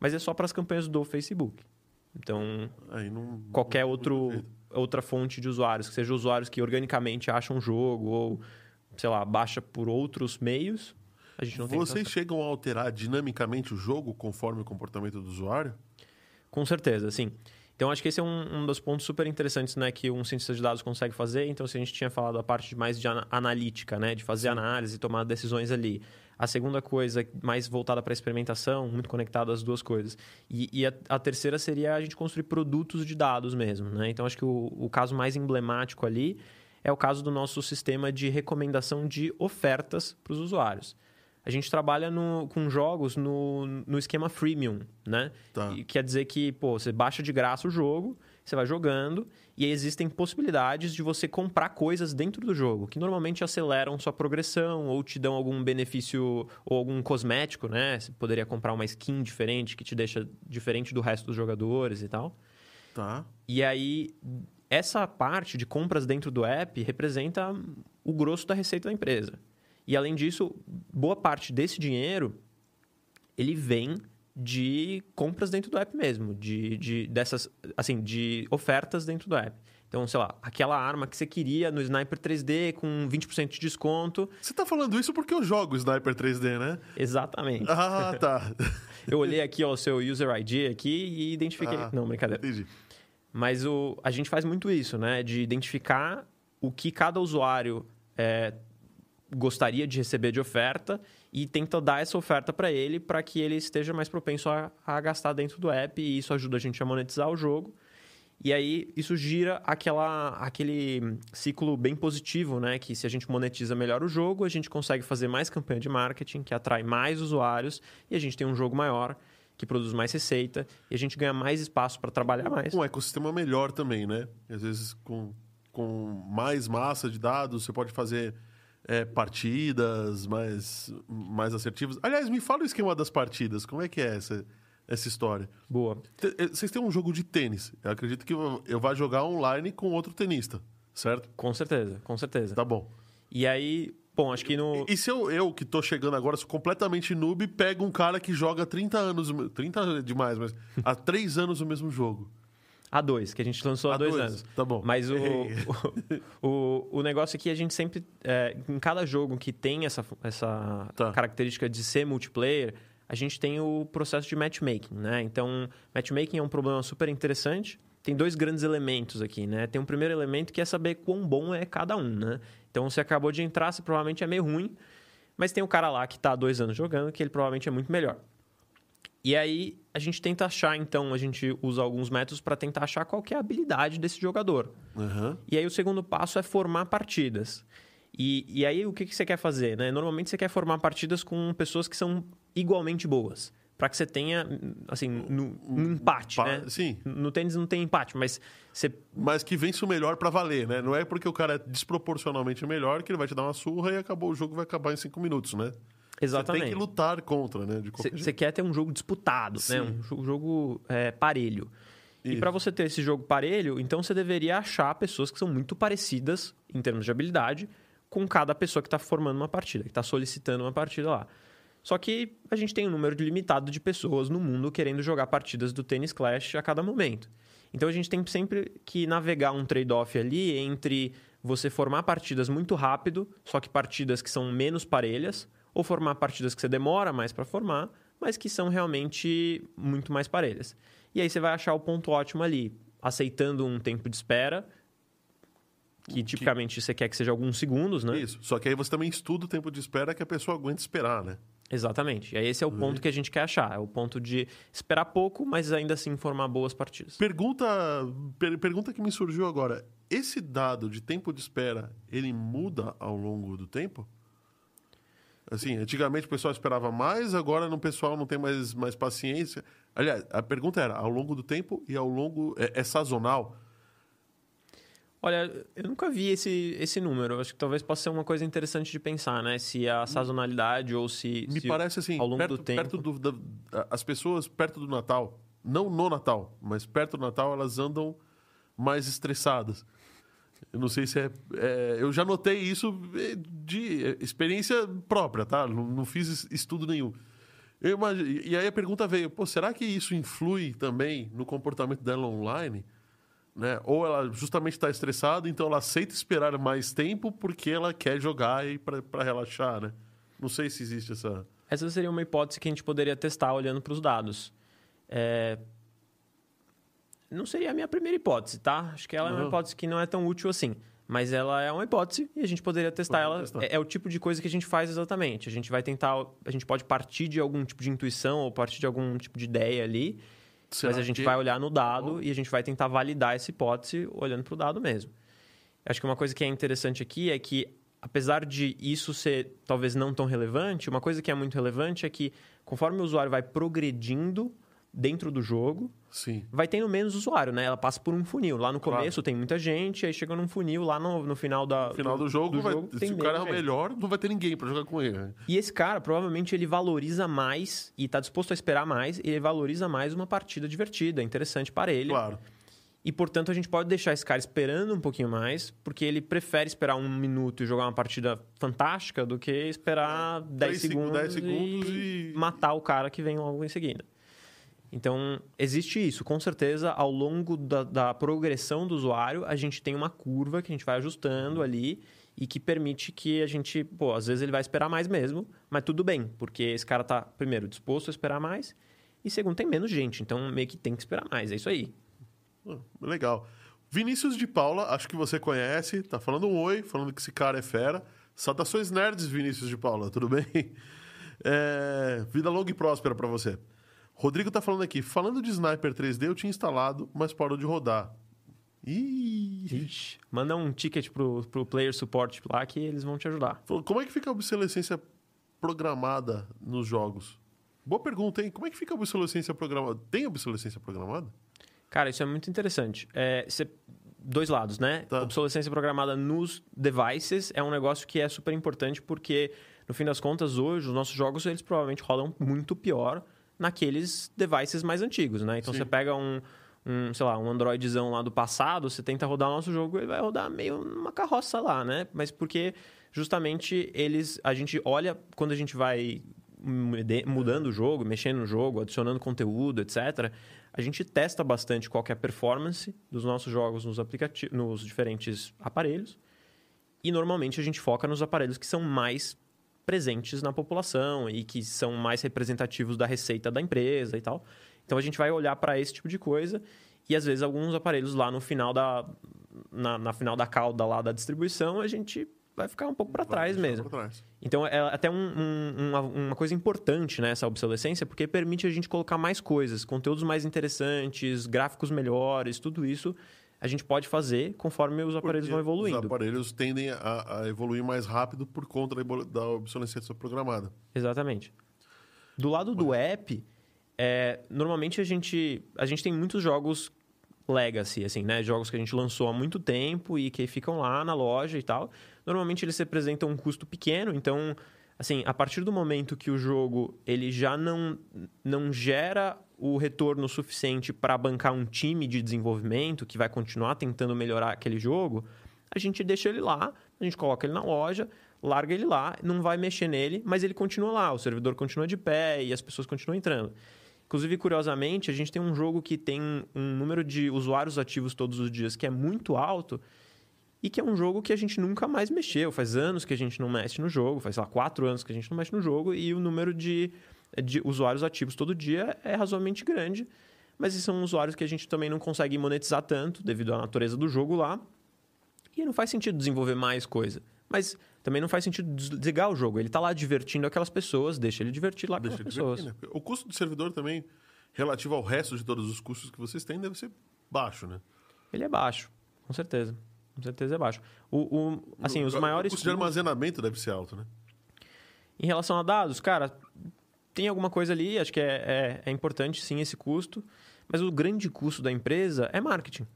Mas é só para as campanhas do Facebook. Então, não, qualquer não, outro, outra fonte de usuários, que seja usuários que organicamente acham o jogo ou, sei lá, baixa por outros meios, a gente não tem Vocês chegam a alterar dinamicamente o jogo conforme o comportamento do usuário? Com certeza, sim. Então, acho que esse é um, um dos pontos super interessantes né, que um cientista de dados consegue fazer. Então, se a gente tinha falado a parte mais de analítica, né, de fazer análise e tomar decisões ali. A segunda coisa, mais voltada para a experimentação, muito conectada às duas coisas. E, e a, a, terceira seria a gente construir produtos de dados mesmo. Né? Então, acho que o, o caso mais emblemático ali é o caso do nosso sistema de recomendação de ofertas para os usuários. A gente trabalha no, com jogos no, no esquema freemium, né? Tá. E quer dizer que, pô, você baixa de graça o jogo, você vai jogando, e existem possibilidades de você comprar coisas dentro do jogo, que normalmente aceleram sua progressão, ou te dão algum benefício, ou algum cosmético, né? Você poderia comprar uma skin diferente, que te deixa diferente do resto dos jogadores e tal. Tá. E aí, essa parte de compras dentro do app representa o grosso da receita da empresa. E além disso, boa parte desse dinheiro ele vem de compras dentro do app mesmo, de, de dessas assim, de ofertas dentro do app. Então, sei lá, aquela arma que você queria no Sniper 3D com 20% de desconto. Você tá falando isso porque eu jogo Sniper 3D, né? Exatamente. Ah, tá. Eu olhei aqui ó, o seu user ID aqui e identifiquei. Ah. Não, brincadeira. Entendi. Mas o, a gente faz muito isso, né? De identificar o que cada usuário é, gostaria de receber de oferta e tenta dar essa oferta para ele para que ele esteja mais propenso a, a gastar dentro do app e isso ajuda a gente a monetizar o jogo. E aí isso gira aquela, aquele ciclo bem positivo, né? Que se a gente monetiza melhor o jogo, a gente consegue fazer mais campanha de marketing, que atrai mais usuários e a gente tem um jogo maior que produz mais receita e a gente ganha mais espaço para trabalhar mais. Um ecossistema melhor também, né? Às vezes com, com mais massa de dados, você pode fazer é, partidas mais, mais assertivas. Aliás, me fala o esquema das partidas. Como é que é essa, essa história? Boa. Eh, Vocês têm um jogo de tênis. Eu acredito que eu vá jogar online com outro tenista, certo? Com certeza, com certeza. Tá bom. E aí, bom, acho que no. E, e se eu, eu, que tô chegando agora, sou completamente noob, pego um cara que joga há 30 anos, o me- 30 é demais, mas há 3 anos o mesmo jogo. A2, que a gente lançou há, Há dois, dois, anos. tá bom. Mas o, o, o, o negócio é que a gente sempre. é, em cada jogo que tem essa, essa Tá. característica de ser multiplayer, a gente tem o processo de matchmaking, né? Então, matchmaking é um problema super interessante. Tem dois grandes elementos aqui, né? Tem um primeiro elemento que é saber quão bom é cada um, né? Então, você acabou de entrar, você provavelmente é meio ruim, mas tem um cara lá que está há dois anos jogando que ele provavelmente é muito melhor. E aí a gente tenta achar, então, a gente usa alguns métodos para tentar achar qual é a habilidade desse jogador. Aham. E aí o segundo passo é formar partidas. E, e aí o que, que você quer fazer? Né? Normalmente você quer formar partidas com pessoas que são igualmente boas. Para que você tenha, assim, no, um empate, Pa- né? Sim, No tênis não tem empate, mas você mas que vence o melhor pra valer, né? Não é porque o cara é desproporcionalmente melhor que ele vai te dar uma surra e acabou o jogo vai acabar em 5 minutos, né? Você exatamente. tem que lutar contra, né? Você quer ter um jogo disputado, né? Sim. Um jo- jogo é, parelho. E Isso. para você ter esse jogo parelho, então você deveria achar pessoas que são muito parecidas em termos de habilidade com cada pessoa que está formando uma partida, que está solicitando uma partida lá. Só que a gente tem um número limitado de pessoas no mundo querendo jogar partidas do Tennis Clash a cada momento. Então a gente tem sempre que navegar um trade-off ali entre você formar partidas muito rápido, só que partidas que são menos parelhas, ou formar partidas que você demora mais para formar, mas que são realmente muito mais parelhas. E aí você vai achar o ponto ótimo ali, aceitando um tempo de espera, que tipicamente você quer que seja alguns segundos, né? Isso. Só que aí você também estuda o tempo de espera que a pessoa aguenta esperar, né? Exatamente. E aí esse é o ponto que a gente quer achar. É o ponto de esperar pouco, mas ainda assim formar boas partidas. Pergunta, per- pergunta que me surgiu agora. Esse dado de tempo de espera, ele muda ao longo do tempo? Assim, antigamente o pessoal esperava mais, agora no pessoal não tem mais, mais paciência. Aliás, a pergunta era ao longo do tempo e ao longo... É, é sazonal? Olha, eu nunca vi esse, esse número. Acho que talvez possa ser uma coisa interessante de pensar, né? Se a sazonalidade ou se. Me se parece assim, ao longo perto, do tempo. perto do, da- as pessoas perto do Natal, não no Natal, mas perto do Natal, elas andam mais estressadas. Eu não sei se é, é, Eu já notei isso de experiência própria, tá? Não, não fiz es- estudo nenhum. E aí a pergunta veio: pô, será que isso influi também no comportamento dela online? Né? Ou ela justamente está estressada, então ela aceita esperar mais tempo porque ela quer jogar e para relaxar, né? Não sei se existe essa. Essa seria uma hipótese que a gente poderia testar olhando para os dados. É, Não seria a minha primeira hipótese, tá? Acho que ela é uma Não. hipótese que não é tão útil assim. Mas ela é uma hipótese e a gente poderia testar ela. testar. É, é o tipo de coisa que a gente faz exatamente. A gente vai tentar. A gente pode partir de algum tipo de intuição ou partir de algum tipo de ideia ali. Será mas a gente que- vai olhar no dado e a gente vai tentar validar essa hipótese olhando para o dado mesmo. Acho que uma coisa que é interessante aqui é que, apesar de isso ser talvez não tão relevante, uma coisa que é muito relevante é que, conforme o usuário vai progredindo dentro do jogo, Sim. vai tendo menos usuário, né? Ela passa por um funil. Lá no Claro. começo tem muita gente, aí chega num funil, lá no, no final, da, No final do jogo, vai- tem se o cara é o melhor, não vai ter ninguém para jogar com ele. né? E esse cara, provavelmente, ele valoriza mais e está disposto a esperar mais, ele valoriza mais uma partida divertida, interessante para ele. Claro. E, portanto, a gente pode deixar esse cara esperando um pouquinho mais, porque ele prefere esperar um minuto e jogar uma partida fantástica do que esperar 10 Dez segu- segundos, segundos e, e- matar o cara que vem logo em seguida. Então, existe isso. Com certeza, ao longo da, da progressão do usuário, a gente tem uma curva que a gente vai ajustando ali e que permite que a gente, pô, às vezes ele vai esperar mais mesmo, mas tudo bem, porque esse cara tá, primeiro, disposto a esperar mais e segundo, tem menos gente, então meio que tem que esperar mais, é isso aí. Ah, Legal. Vinícius de Paula, acho que você conhece, tá falando um oi, falando que esse cara é fera. Saudações nerds, Vinícius de Paula, tudo bem? É, vida longa e próspera pra você. Rodrigo tá falando aqui, falando de Sniper 3D, eu tinha instalado, mas parou de rodar. Ih! Ixi, manda um ticket pro, pro player support lá que eles vão te ajudar. Como é que fica a obsolescência programada nos jogos? Boa pergunta, hein? Como é que fica a obsolescência programada? Tem obsolescência programada? Cara, isso é muito interessante. É, cê- dois lados, né? Tá. Obsolescência programada nos devices é um negócio que é super importante porque, no fim das contas, hoje, os nossos jogos, eles provavelmente rodam muito pior naqueles devices mais antigos, né? Então, Sim. você pega um, um, sei lá, um Androidzão lá do passado, você tenta rodar o nosso jogo, ele vai rodar meio numa carroça lá, né? Mas porque, justamente, eles... A gente olha, quando a gente vai mudando o jogo, mexendo no jogo, adicionando conteúdo, etc., a gente testa bastante qual é a performance dos nossos jogos nos, aplicati- nos diferentes aparelhos. E normalmente a gente foca nos aparelhos que são mais presentes na população e que são mais representativos da receita da empresa e tal. Então a gente vai olhar para esse tipo de coisa e às vezes alguns aparelhos lá no final da na, na final da cauda lá da distribuição a gente vai ficar um pouco para trás mesmo. trás. Então é até um- um- uma, uma coisa importante né, essa obsolescência, porque permite a gente colocar mais coisas, conteúdos mais interessantes, gráficos melhores, tudo isso a gente pode fazer conforme os aparelhos Porque vão evoluindo. Os aparelhos tendem a, a evoluir mais rápido por conta da, obsolescência programada. Exatamente. Do lado do app, é, normalmente a gente, a gente tem muitos jogos legacy, assim, né? Jogos que a gente lançou há muito tempo e que ficam lá na loja e tal. Normalmente eles representam um custo pequeno, então, assim, a partir do momento que o jogo ele já não, não gera o retorno suficiente para bancar um time de desenvolvimento que vai continuar tentando melhorar aquele jogo, a gente deixa ele lá, a gente coloca ele na loja, larga ele lá, não vai mexer nele, mas ele continua lá, o servidor continua de pé e as pessoas continuam entrando. Inclusive, curiosamente, a gente tem um jogo que tem um número de usuários ativos todos os dias que é muito alto e que é um jogo que a gente nunca mais mexeu. Faz anos que a gente não mexe no jogo, faz, sei lá, quatro anos que a gente não mexe no jogo e o número de, de usuários ativos todo dia é razoavelmente grande. Mas esses são usuários que a gente também não consegue monetizar tanto devido à natureza do jogo lá. E não faz sentido desenvolver mais coisa. Mas também não faz sentido desligar o jogo. Ele está lá divertindo aquelas pessoas, deixa ele divertir lá com Deixa as pessoas. divertir, né? O custo do servidor também, relativo ao resto de todos os custos que vocês têm, deve ser baixo, né? Ele é baixo, com certeza. Com certeza é baixo. O, o- assim, os o, maiores O custo de armazenamento deve ser alto, né? Em relação a dados, cara, tem alguma coisa ali, acho que é, é, é importante sim esse custo, mas o grande custo da empresa é marketing.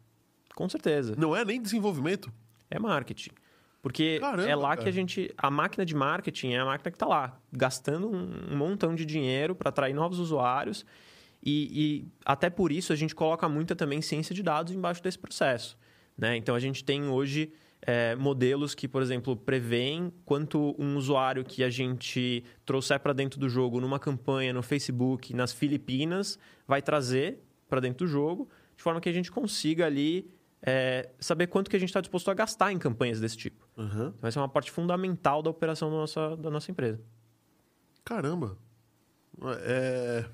Com certeza. Não é nem desenvolvimento. É marketing. Porque Caramba, é lá cara. que a gente. A máquina de marketing é a máquina que está lá, gastando um, um montão de dinheiro para atrair novos usuários. E, e até por isso a gente coloca muita também ciência de dados embaixo desse processo. Né? Então a gente tem hoje é, modelos que, por exemplo, preveem quanto um usuário que a gente trouxer para dentro do jogo numa campanha no Facebook nas Filipinas vai trazer para dentro do jogo, de forma que a gente consiga ali é, saber quanto que a gente está disposto a gastar em campanhas desse tipo. Aham. Então, essa é uma parte fundamental da operação da nossa, da nossa empresa. Caramba. É,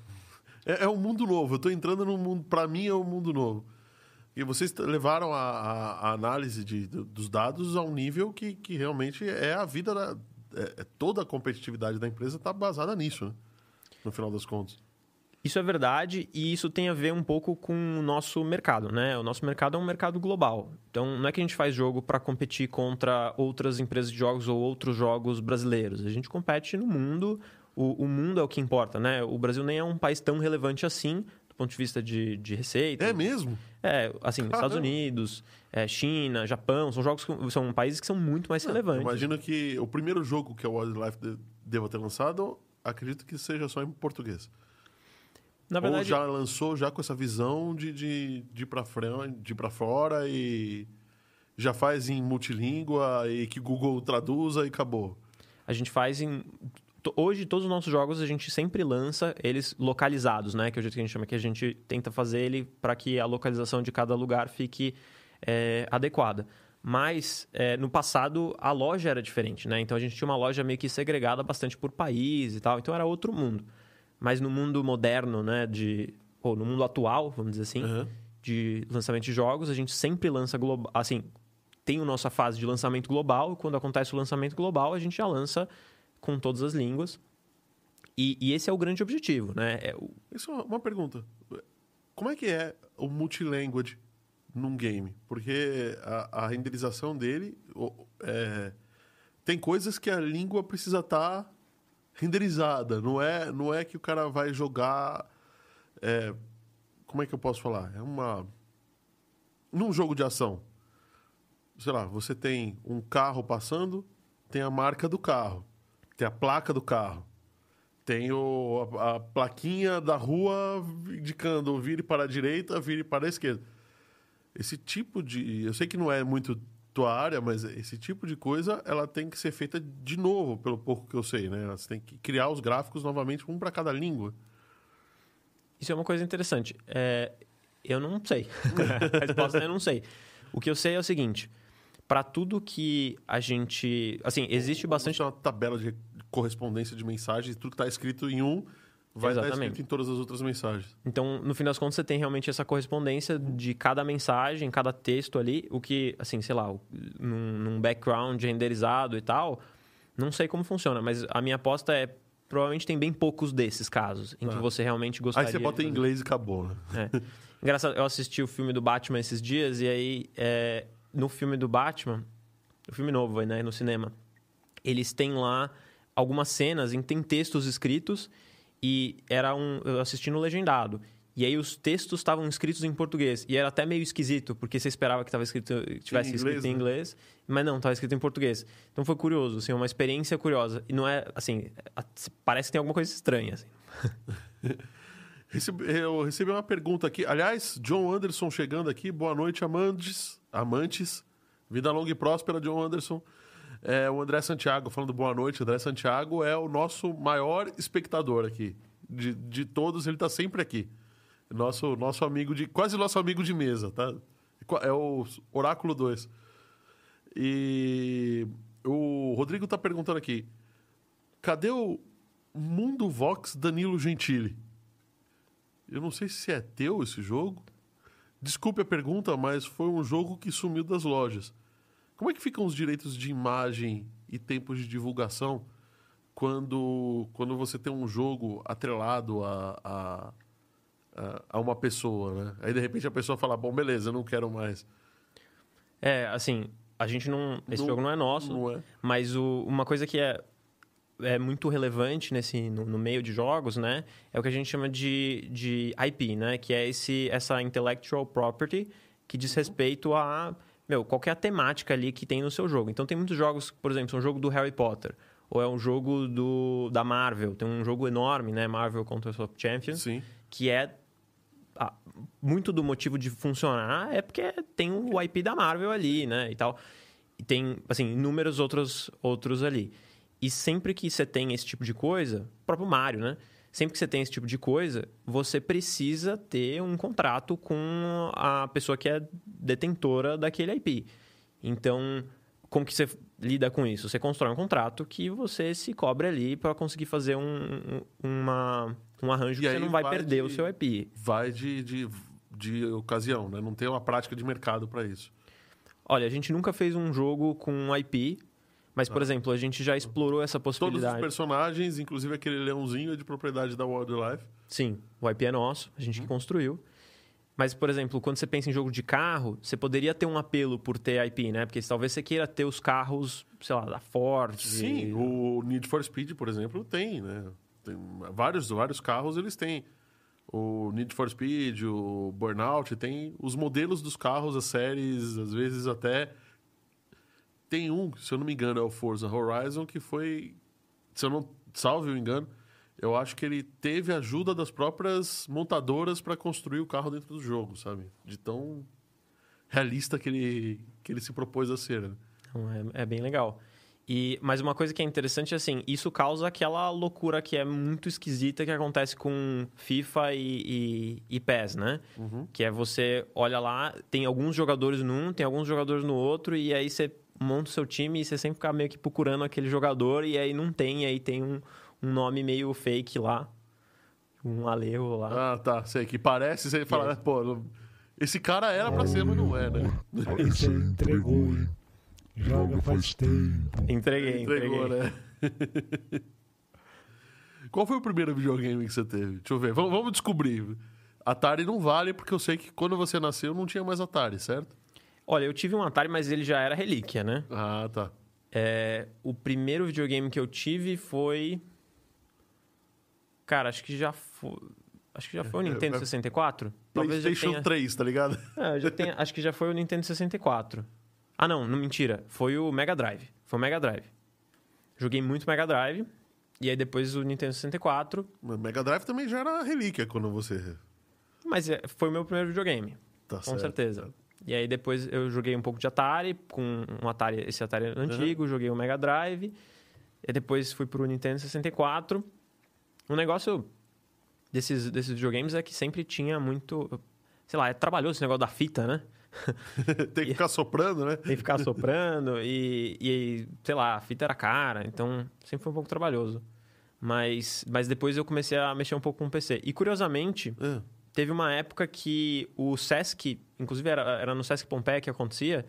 é, é um mundo novo. Eu tô entrando num mundo. Para mim, é um mundo novo. E vocês levaram a, a- análise de- do- dos dados a um nível que, que realmente é a vida da. é- é toda a competitividade da empresa está basada nisso, né? No final das contas. Isso é verdade e isso tem a ver um pouco com o nosso mercado, né? O nosso mercado é um mercado global. Então, não é que a gente faz jogo para competir contra outras empresas de jogos ou outros jogos brasileiros. A gente compete no mundo. O, o mundo é o que importa, né? O Brasil nem é um país tão relevante assim, do ponto de vista de, de receita. É mesmo? É, assim, Caramba. Estados Unidos, é, China, Japão, são jogos que, são países que são muito mais Eu relevantes. Imagino que o primeiro jogo que a Wildlife de- deva ter lançado, acredito que seja só em português. Na verdade, Ou já lançou já com essa visão de, de, de ir pra frente, de pra fora e já faz em multilíngua e que Google traduza e acabou. A gente faz em hoje todos os nossos jogos a gente sempre lança eles localizados, né? Que é o jeito que a gente chama, que a gente tenta fazer ele para que a localização de cada lugar fique é, adequada. Mas é, no passado a loja era diferente, né? Então a gente tinha uma loja meio que segregada bastante por país e tal. Então era outro mundo. Mas no mundo moderno, né? De, ou no mundo atual, vamos dizer assim, Aham. de lançamento de jogos, a gente sempre lança global. Assim, tem a nossa fase de lançamento global, e quando acontece o lançamento global, a gente já lança com todas as línguas. E, e esse é o grande objetivo, né? É o- Isso é uma pergunta. Como é que é o multilanguage num game? Porque a, a renderização dele é, tem coisas que a língua precisa estar renderizada. Não é, não é que o cara vai jogar. é, como é que eu posso falar? É uma. Num jogo de ação. Sei lá, você tem um carro passando, tem a marca do carro, tem a placa do carro. Tem o, a, a plaquinha da rua indicando vire para a direita, vire para a esquerda. Esse tipo de. Eu sei que não é muito tua área, mas esse tipo de coisa ela tem que ser feita de novo, pelo pouco que eu sei, né? Você tem que criar os gráficos novamente, um para cada língua. Isso é uma coisa interessante. É, eu não sei. a resposta é eu não sei. O que eu sei é o seguinte: para tudo que a gente. Assim, existe bastante. Uma tabela de correspondência de mensagens, tudo que está escrito em um vai estar Exatamente. escrito em todas as outras mensagens. Então, no fim das contas, você tem realmente essa correspondência de cada mensagem, cada texto ali, o que, assim, sei lá, num, num background renderizado e tal, não sei como funciona, mas a minha aposta é provavelmente tem bem poucos desses casos em que Ah. você realmente Aí gostaria. você bota em inglês e acabou, né? É. Engraçado, eu assisti o filme do Batman esses dias e aí é, no filme do Batman, o filme novo, né, no cinema, eles têm lá algumas cenas em que tem textos escritos e era um eu assisti no legendado. E aí os textos estavam escritos em português e era até meio esquisito, porque você esperava que estava escrito tivesse Em inglês, escrito em né? inglês, mas não, estava escrito em português. Então foi curioso, assim, uma experiência curiosa. E não é assim, parece que tem alguma coisa estranha assim. Eu recebi uma pergunta aqui. Aliás, John Anderson chegando aqui. Boa noite, amantes. Amantes. Vida longa e próspera, John Anderson. É, o André Santiago falando boa noite. André Santiago é o nosso maior espectador aqui. De, de todos, ele está sempre aqui. Nosso, nosso amigo de. Quase nosso amigo de mesa, tá? É o Oráculo 2. E o Rodrigo está perguntando aqui. Cadê o Mundo Vox Danilo Gentili? Eu não sei se é teu esse jogo. Desculpe a pergunta, mas foi um jogo que sumiu das lojas. Como é que ficam os direitos de imagem e tempos de divulgação quando, quando você tem um jogo atrelado a, a, a, a uma pessoa, né? Aí de repente a pessoa fala, bom, beleza, eu não quero mais. É, assim, a gente não. Esse Não- jogo não é nosso, Não é? mas o- uma coisa que é, é muito relevante nesse, no, no meio de jogos, né? É o que a gente chama de, de IP, né? Que é esse, essa intellectual property que diz respeito a. Meu, qual que é temática ali que tem no seu jogo. Então tem muitos jogos, por exemplo, um jogo do Harry Potter. Ou é um jogo do, da Marvel. Tem um jogo enorme, né? Marvel Contest of Champions Sim. que é ah, muito do motivo de funcionar é porque tem o IP da Marvel ali, né, e tal. E tem, assim, inúmeros outros, outros ali. E sempre que você tem esse tipo de coisa, o próprio Mario, né? Sempre que você tem esse tipo de coisa, você precisa ter um contrato com a pessoa que é detentora daquele IP. Então, como que você lida com isso? Você constrói um contrato que você se cobre ali para conseguir fazer um, um- uma, um arranjo E que você não vai, vai perder de- o seu IP. Vai de, de, de ocasião, né? Não tem uma prática de mercado para isso. Olha, a gente nunca fez um jogo com um IP, mas, por exemplo, a gente já explorou essa Ah. Todos os possibilidade. personagens, inclusive aquele leãozinho, é de propriedade da Wildlife. Sim, o IP é nosso, a Uhum. gente que construiu. Mas, por exemplo, quando você pensa em jogo de carro, você poderia ter um apelo por ter IP, né? Porque talvez você queira ter os carros, sei lá, da Ford. Sim, o Need for Speed, por exemplo, tem, né? Tem vários, vários carros eles têm. O Need for Speed, o Burnout, tem os modelos dos carros, as séries, às vezes até. Tem um, se eu não me engano, é o Forza Horizon, que foi. Se eu não. Salve o engano, eu acho que ele teve ajuda das próprias montadoras para construir o carro dentro do jogo, sabe? De tão realista que ele, que ele se propôs a ser. Né? Então, é, é bem legal. E, mas uma coisa que é interessante é assim, isso causa aquela loucura que é muito esquisita que acontece com FIFA e, e, e PES, né? Que é você olha lá, tem alguns jogadores num, tem alguns jogadores no outro, e aí você monta o seu time e você sempre fica meio que procurando aquele jogador, e aí não tem, e aí tem um, um nome meio fake lá. Um Alejo lá. Ah, tá. Sei que parece, você fala, né, pô, esse cara era pra ser, mas não é, né? Esse entregou, hein? Joga faz tempo. Entreguei, Entregou, entreguei. né? Qual foi o primeiro videogame que você teve? Deixa eu ver. Vamos, vamos descobrir. Atari não vale, porque eu sei que quando você nasceu não tinha mais Atari, certo? Olha, eu tive um Atari, mas ele já era relíquia, né? Ah, tá. É, o primeiro videogame que eu tive foi. Cara, acho que já foi. Acho que já foi o Nintendo é- 64. Talvez já PlayStation tenha. 3, tá ligado? É, já tenha- acho que já foi o Nintendo 64. Ah, não, não mentira. Foi o Mega Drive. Foi o Mega Drive. Joguei muito Mega Drive. E aí depois o Nintendo 64. Mas Mega Drive também já era relíquia quando você. Mas é, foi o meu primeiro videogame. Tá Com certo. certeza. E aí depois eu joguei um pouco de Atari, com um Atari, esse Atari antigo, joguei o Mega Drive. E depois fui pro Nintendo 64. O negócio desses, desses videogames é que sempre tinha muito. Sei lá, é trabalhoso esse negócio da fita, né? Tem que ficar soprando, né? Tem que ficar soprando e, e, sei lá, a fita era cara, então sempre foi um pouco trabalhoso. Mas, mas depois eu comecei a mexer um pouco com o PC. E curiosamente, É. teve uma época que o Sesc, inclusive era, era no Sesc Pompeia que acontecia,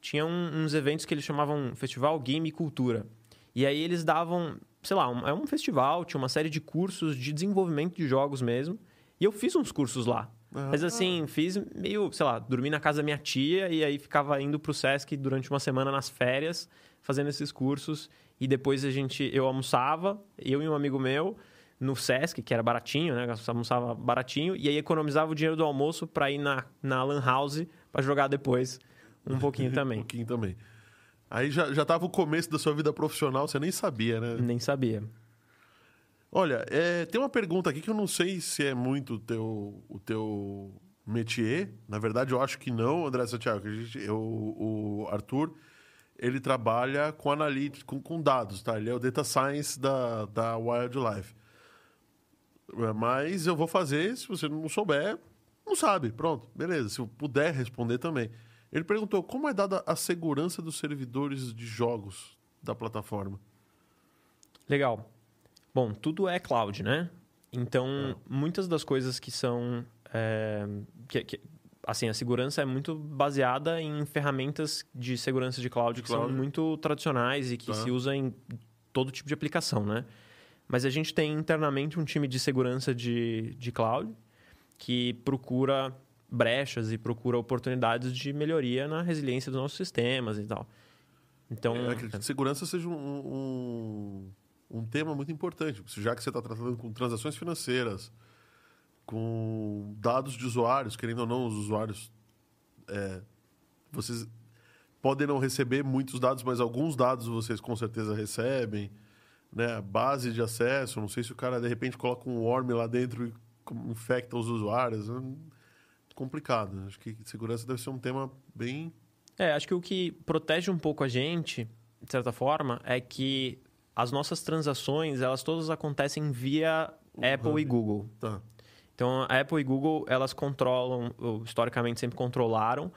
tinha um- uns eventos que eles chamavam Festival Game e Cultura. E aí eles davam, sei lá, um, é um festival, tinha uma série de cursos de desenvolvimento de jogos mesmo. E eu fiz uns cursos lá. Ah. Mas assim, fiz meio, sei lá, dormi na casa da minha tia e aí ficava indo pro Sesc durante uma semana nas férias, fazendo esses cursos. E depois a gente, eu almoçava, eu e um amigo meu, no Sesc, que era baratinho, né? Almoçava baratinho, e aí economizava o dinheiro do almoço para ir na, na Lan House para jogar depois um pouquinho Um também. pouquinho também. Aí já, já tava o começo da sua vida profissional, você nem sabia, né? Nem sabia. Olha, é, tem uma pergunta aqui que eu não sei se é muito o teu, o teu métier. Na verdade, eu acho que não, André Santiago. gente- eu- o Arthur, ele trabalha com analítica, com, com dados, tá? Ele é o data science da, da Wildlife. É, Mas eu vou fazer, se você não souber, não sabe. Pronto, beleza. Se eu puder responder também. Ele perguntou como é dada a segurança dos servidores de jogos da plataforma. Legal. Bom, tudo é cloud, né? Então, muitas das coisas que são. é, que- que- assim, a segurança é muito baseada em ferramentas de segurança de cloud que cloud. são muito tradicionais e que Tá. se usa em todo tipo de aplicação, né? Mas a gente tem internamente um time de segurança de, de cloud que procura brechas e procura oportunidades de melhoria na resiliência dos nossos sistemas e tal. Então, Eu acredito que segurança seja um, um, um tema muito importante, já que você está tratando com transações financeiras, com dados de usuários, querendo ou não, os usuários. é, vocês podem não receber muitos dados, mas alguns dados vocês com certeza recebem. Né? Base de acesso, não sei se o cara de repente coloca um worm lá dentro e infecta os usuários. É complicado. Acho que segurança deve ser um tema bem. É, acho que o que protege um pouco a gente, de certa forma, é que as nossas transações, elas todas acontecem via Apple e Google. Tá. Então, a Apple e Google, elas controlam, historicamente sempre controlaram,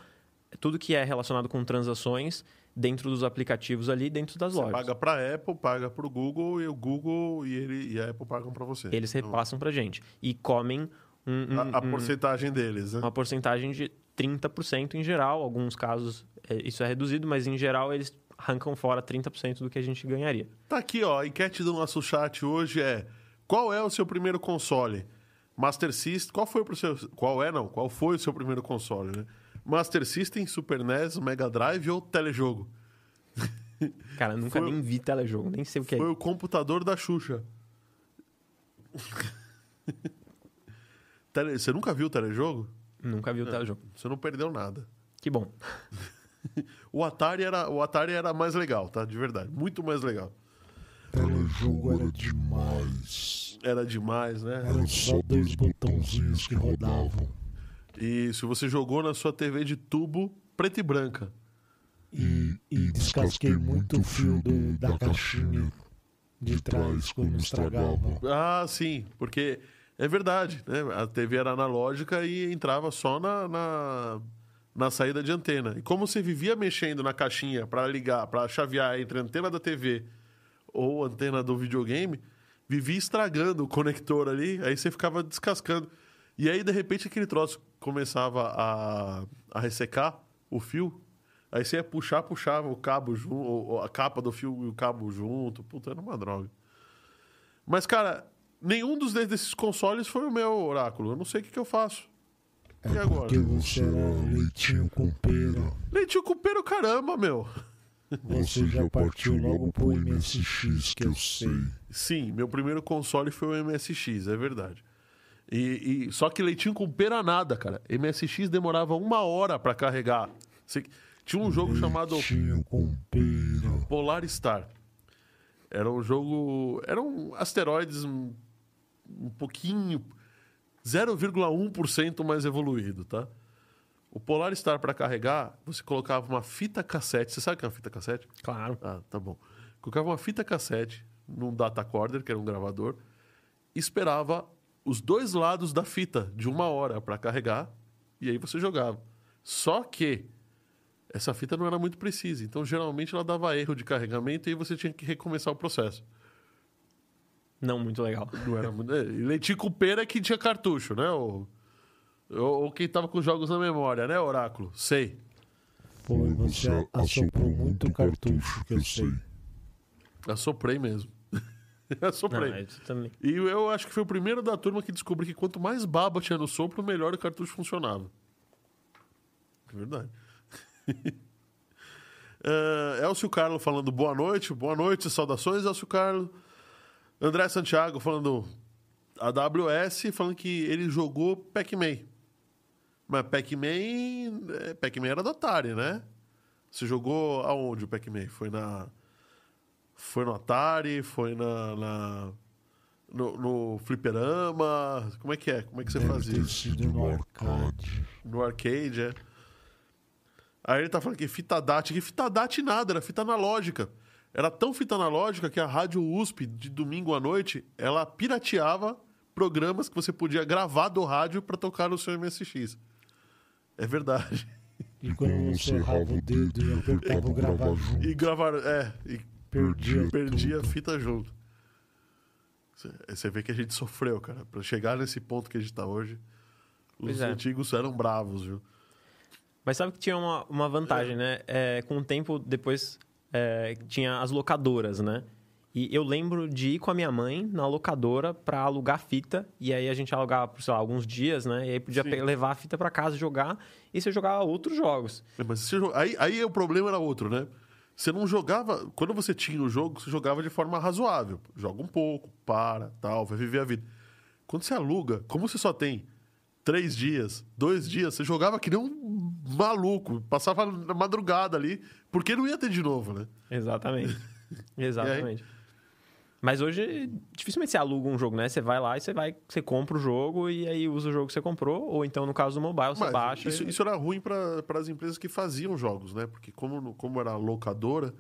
tudo que é relacionado com transações dentro dos aplicativos ali, dentro das Você lojas. paga para a Apple, paga para o Google, e o Google e, ele, e a Apple pagam para você. Eles Então, repassam pra gente. E comem um- um- a, a um- porcentagem deles, né? uma porcentagem de 30% em geral. Alguns casos é, isso é reduzido, mas em geral eles arrancam fora 30% do que a gente ganharia. Tá aqui, ó. A enquete do nosso chat hoje é: qual é o seu primeiro console? Master System. Qual foi o seu. Qual é, não? Qual foi o seu primeiro console, né? Master System, Super NES, Mega Drive ou telejogo? Cara, nunca Foi- nem vi telejogo, nem sei o que Foi é. o computador da Xuxa. Tele- Você nunca viu o telejogo? Nunca vi o telejogo. Você não perdeu nada. Que bom. O Atari era, o Atari era mais legal, tá? De verdade. Muito mais legal. Telejogo era demais. Era demais, né? Eram só dois botãozinhos que rodavam. E se você jogou na sua TV de tubo preta e branca. E, e descasquei muito o fio do, da caixinha de trás quando estragava. Ah, sim, porque é verdade, né? A TV era analógica e entrava só na, na, na saída de antena. E como você vivia mexendo na caixinha para ligar, para chavear entre a antena da TV ou a antena do videogame, vivia estragando o conector ali, aí você ficava descascando. E aí, de repente, aquele troço começava a, a ressecar o fio. Aí você ia puxar, puxava o cabo junto, a capa do fio e o cabo junto. Puta, era uma droga. Mas, cara, nenhum dos desses consoles foi o meu oráculo. Eu não sei o que, que eu faço. É E agora? porque você era leitinho com pera. Leitinho com pera, caramba, meu. Você já partiu logo pro MSX, que eu sei. Sim, meu primeiro console foi o MSX, é verdade. E, e- só que leitinho com pera nada, cara. MSX demorava uma hora pra carregar. Você- tinha um jogo chamado Leitinho com pera. Polar Star. Era um jogo. Eram asteroides um, um pouquinho. 0,1% mais evoluído, tá? O Polar Star para carregar, você colocava uma fita cassete. Você sabe o que é uma fita cassete? Claro. Ah, tá bom. Colocava uma fita cassete num datacorder, que era um gravador, e esperava os dois lados da fita de uma hora para carregar, e aí você jogava. Só que essa fita não era muito precisa, então geralmente ela dava erro de carregamento e aí você tinha que recomeçar o processo. Não muito legal. Não era muito... é, leitinho com pera é que tinha cartucho, né? Ou, ou, quem tava com jogos na memória, né, Oráculo? Sei. Foi, você assoprou muito cartucho, que eu sei. Assoprei mesmo. Não, Assoprei. isso também. E eu acho que foi o primeiro da turma que descobriu que quanto mais baba tinha no sopro, melhor o cartucho funcionava. É verdade. uh, Elcio Carlo falando boa noite. Boa noite, saudações, Elcio Carlo. André Santiago falando AWS, falando que ele jogou Pac-Man. Mas Pac-Man. é, Pac-Man era da Atari, né? Você jogou aonde o Pac-Man? Foi na. Foi no Atari? Foi na. na- no, no fliperama? Como é que é? Como é que você Deve fazia? ter sido no arcade. No arcade, é. Aí ele tá falando que fita DAT. Que fita DAT nada, era fita analógica. Era tão fita analógica que a Rádio USP, de domingo à noite, ela pirateava programas que você podia gravar do rádio para tocar no seu MSX. É verdade. E quando você errava o dedo e apertava o gravar junto, E gravar. É, e perdia, perdia a fita junto. Cê- Você vê que a gente sofreu, cara. Pra chegar nesse ponto que a gente tá hoje, os é. antigos eram bravos, viu? Mas sabe que tinha uma, uma vantagem, né? É, com o tempo, depois é, tinha as locadoras, né? E eu lembro de ir com a minha mãe na locadora pra alugar fita. E aí a gente alugava por, sei lá, alguns dias, né? E aí podia Sim. levar a fita pra casa jogar. E você jogava outros jogos. É, Mas aí, aí o problema era outro, né? Você não jogava. Quando você tinha o jogo, você jogava de forma razoável. Joga um pouco, para, tal, vai viver a vida. Quando você aluga, como você só tem três dias, dois dias, você jogava que nem um maluco. Passava na madrugada ali, porque não ia ter de novo, né? Exatamente. Exatamente. Mas hoje, dificilmente você aluga um jogo, né? Você vai lá e você vai, você compra o jogo e aí usa o jogo que você comprou, ou então no caso do mobile, você Mas baixa. Isso, e- isso era ruim para as empresas que faziam jogos, né? Porque como, como era locadora,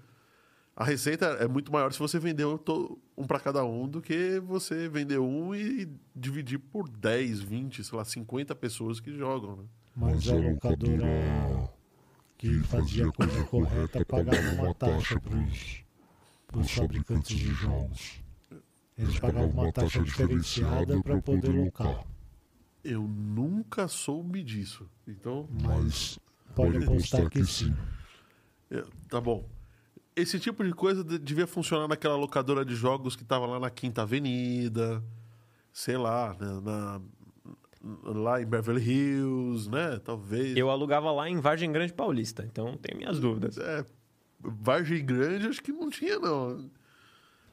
a receita é muito maior se você vender um para cada um do que você vender um e dividir por 10, 20, sei lá, 50 pessoas que jogam, né? Mas a locadora que fazia a coisa correta pagava uma taxa pros, pros fabricantes de jogos. Eles pagavam uma taxa diferenciada para poder locar. Eu nunca soube disso. Então, Mas pode apostar que sim. é, tá bom. Esse tipo de coisa de- devia funcionar naquela locadora de jogos que tava lá na Quinta Avenida, sei lá, né, na- lá em Beverly Hills, né? Talvez. Eu alugava lá em Vargem Grande Paulista, então tenho minhas dúvidas. É, Vargem Grande acho que não tinha, não.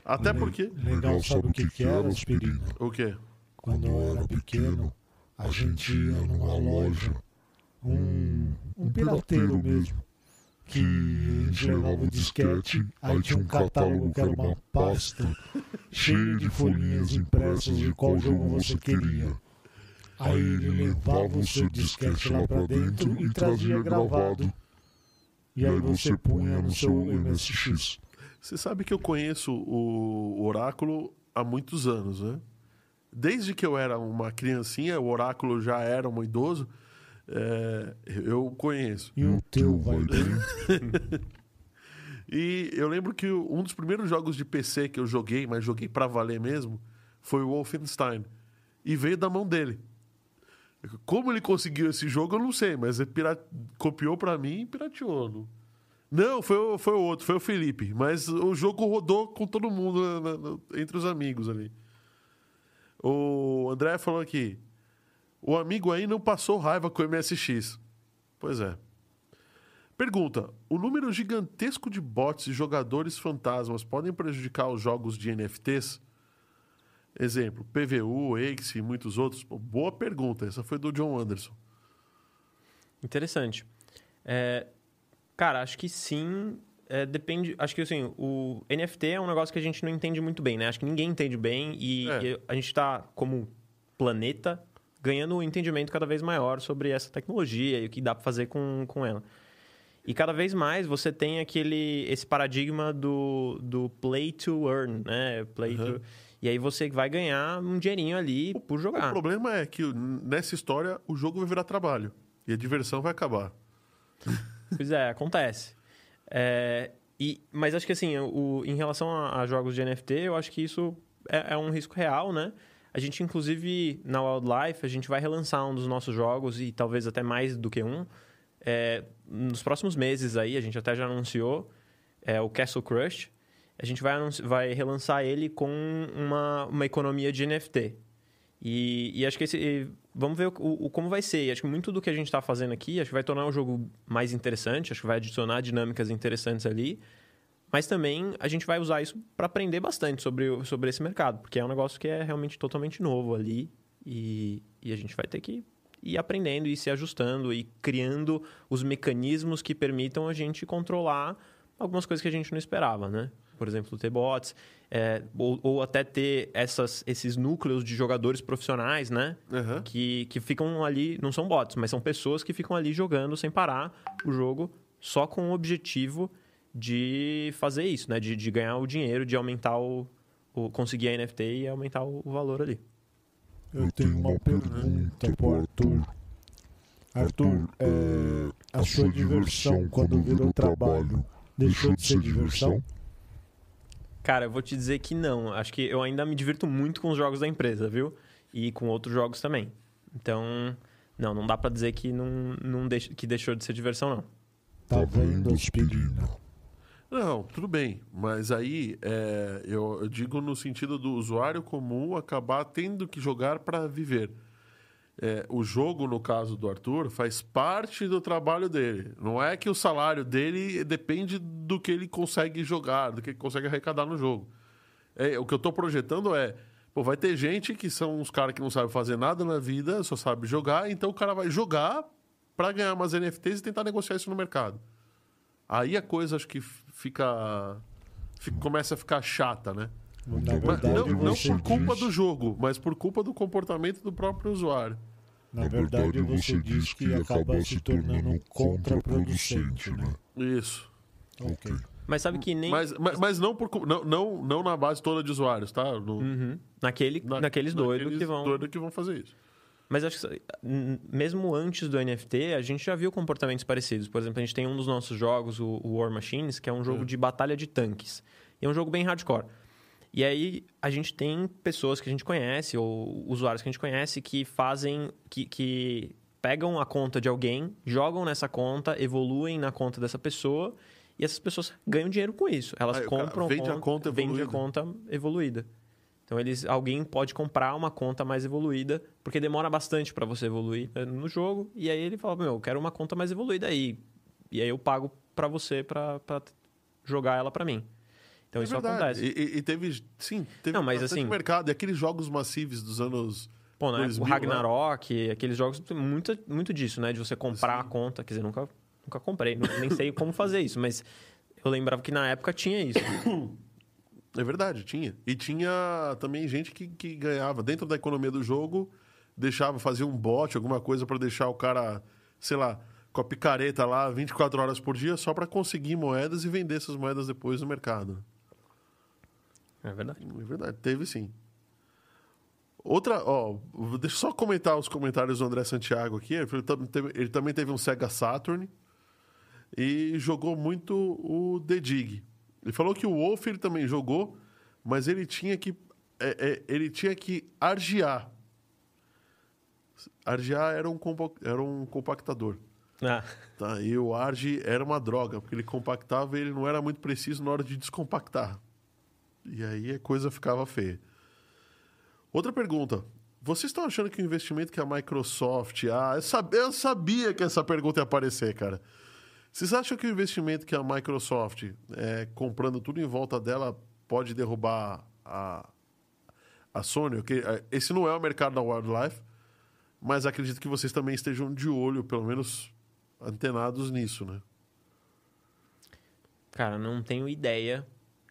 Até porque. Legal, sabe o que, que era, aspirina? O quê? Quando eu era pequeno, a gente ia numa loja, um, um pirateiro mesmo, que eles levavam o disquete, aí tinha um catálogo que era uma pasta cheia de folhinhas impressas de qual jogo você queria. Aí ele levava o seu disquete lá pra dentro e trazia gravado. E aí você punha no seu MSX. Você sabe que eu conheço o Oráculo há muitos anos, né? Desde que eu era uma criancinha, o Oráculo já era um idoso, é, eu conheço. E o teu vai bem? E eu lembro que um dos primeiros jogos de PC que eu joguei, mas joguei pra valer mesmo, foi o Wolfenstein. E veio da mão dele. Como ele conseguiu esse jogo, eu não sei, mas ele copiou pra mim e pirateou. Não, não foi, o- foi o outro, foi o Felipe. Mas o jogo rodou com todo mundo na- na- na- entre os amigos ali. O André falou aqui: o amigo aí não passou raiva com o MSX. Pois é. Pergunta: o número gigantesco de bots e jogadores fantasmas podem prejudicar os jogos de NFTs? Exemplo, PVU, Axe e muitos outros. Boa pergunta. Essa foi do John Anderson. Interessante. É, cara, acho que sim. É, depende. Acho que assim, o NFT é um negócio que a gente não entende muito bem, né? Acho que ninguém entende bem e, É. e a gente está, como planeta, ganhando um entendimento cada vez maior sobre essa tecnologia e o que dá para fazer com, com ela. E cada vez mais você tem aquele esse paradigma do, do play to earn, né? Play Uhum. to, e aí você vai ganhar um dinheirinho ali por O jogar. problema é que nessa história o jogo vai virar trabalho e a diversão vai acabar. Pois é, acontece. É, e, mas acho que assim, o, em relação a, a jogos de NFT, eu acho que isso é, é um risco real, né? A gente, inclusive, na Wildlife, a gente vai relançar um dos nossos jogos, e talvez até mais do que um, é, nos próximos meses aí, a gente até já anunciou, é o Castle Crush. A gente vai, vai relançar ele com uma, uma economia de NFT. E, e acho que esse. Vamos ver o, o- como vai ser. E acho que muito do que a gente está fazendo aqui acho que vai tornar o jogo mais interessante, acho que vai adicionar dinâmicas interessantes ali. Mas também a gente vai usar isso para aprender bastante sobre, sobre esse mercado, porque é um negócio que é realmente totalmente novo ali. E, e a gente vai ter que ir aprendendo e se ajustando e criando os mecanismos que permitam a gente controlar algumas coisas que a gente não esperava, né? Por exemplo, ter bots, é, ou, ou até ter essas, esses núcleos de jogadores profissionais, né? Aham. Que, que ficam ali, não são bots, mas são pessoas que ficam ali jogando sem parar o jogo só com o objetivo de fazer isso, né? De, de ganhar o dinheiro, de aumentar o, o. conseguir a NFT e aumentar o, o valor ali. Eu tenho uma pergunta pro Arthur. Arthur, é, a sua diversão quando virou trabalho deixou de ser diversão? Cara, eu vou te dizer que não. Acho que eu ainda me divirto muito com os jogos da empresa, viu? E com outros jogos também. Então, não, não dá pra dizer que não, não deix- que deixou de ser diversão, não. Tá vendo, aspirina? Não, tudo bem. Mas aí é, eu, eu digo no sentido do usuário comum acabar tendo que jogar para viver. É, o jogo, no caso do Arthur, faz parte do trabalho dele. Não é que o salário dele depende do que ele consegue jogar, do que ele consegue arrecadar no jogo. É, o que eu estou projetando é. Pô, vai ter gente que são uns caras que não sabem fazer nada na vida, só sabe jogar, então o cara vai jogar para ganhar umas NFTs e tentar negociar isso no mercado. Aí a coisa acho que fica, fica- começa a ficar chata, né? Verdade, não não por culpa diz, do jogo, mas por culpa do comportamento do próprio usuário. Na verdade, você diz que acaba se tornando contraproducente, né? Isso. Ok. Mas sabe que nem. Mas, mas, mas não, por, não, não, não na base toda de usuários, tá? No- Uhum. Naquele, na- naqueles doidos naqueles que vão. doidos que vão fazer isso. Mas acho que mesmo antes do NFT, a gente já viu comportamentos parecidos. Por exemplo, a gente tem um dos nossos jogos, o o War Machines, que é um jogo É. de batalha de tanques. E é um jogo bem hardcore. E aí a gente tem pessoas que a gente conhece, ou usuários que a gente conhece, que fazem. que, que pegam a conta de alguém, jogam nessa conta, evoluem na conta dessa pessoa. E essas pessoas ganham dinheiro com isso. Elas Ah, compram vende a conta vende a evoluída. conta evoluída. Então eles, alguém pode comprar uma conta mais evoluída, porque demora bastante para você evoluir né, no jogo. E aí ele fala: Meu, eu quero uma conta mais evoluída aí. E aí eu pago para você para jogar ela para mim. Então é isso verdade. acontece. E, e- teve, sim, teve Não, mas assim- mercado. E aqueles jogos massivos dos anos... Pô, né? 2000, o Ragnarok, aqueles jogos, tem muito, muito disso, né? De você comprar Sim. a conta. Quer dizer, nunca, nunca comprei, nem sei como fazer isso, mas eu lembrava que na época tinha isso. É verdade, tinha. E tinha também gente que, que ganhava dentro da economia do jogo, deixava, fazia um bot, alguma coisa para deixar o cara, sei lá, com a picareta lá 24 horas por dia só para conseguir moedas e vender essas moedas depois no mercado. É verdade. É verdade, teve sim. Outra, ó, deixa eu só comentar os comentários do André Santiago aqui. Ele, teve, ele também teve um Sega Saturn e jogou muito o The Dig. Ele falou que o Wolf ele também jogou, mas ele tinha que é, é, ele tinha que argiar. Argiar era um, era um compactador. Ah. Tá, e o Argi era uma droga, porque ele compactava e ele não era muito preciso na hora de descompactar. E aí a coisa ficava feia. Outra pergunta. Vocês estão achando que o investimento que a Microsoft. Ah, eu sabia, eu sabia que essa pergunta ia aparecer, cara. Vocês acham que o investimento que a Microsoft, é, comprando tudo em volta dela, pode derrubar a, a Sony? É, esse não é o mercado da Wildlife, mas acredito que vocês também estejam de olho, pelo menos antenados nisso, né? Cara, não tenho ideia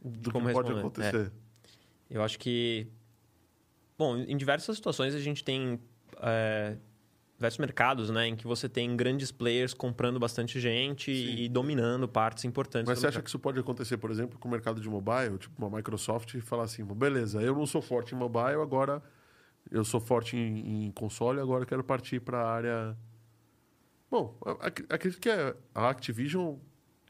do como que pode acontecer. É. Eu acho que Bom, em diversas situações a gente tem é, diversos mercados, né, em que você tem grandes players comprando bastante gente Sim. e dominando partes importantes. Mas você acha que isso pode acontecer, por exemplo, com o mercado de mobile, tipo uma Microsoft e falar assim, beleza, eu não sou forte em mobile, agora eu sou forte em, em console, agora quero partir para a área. Bom, acredito que a Activision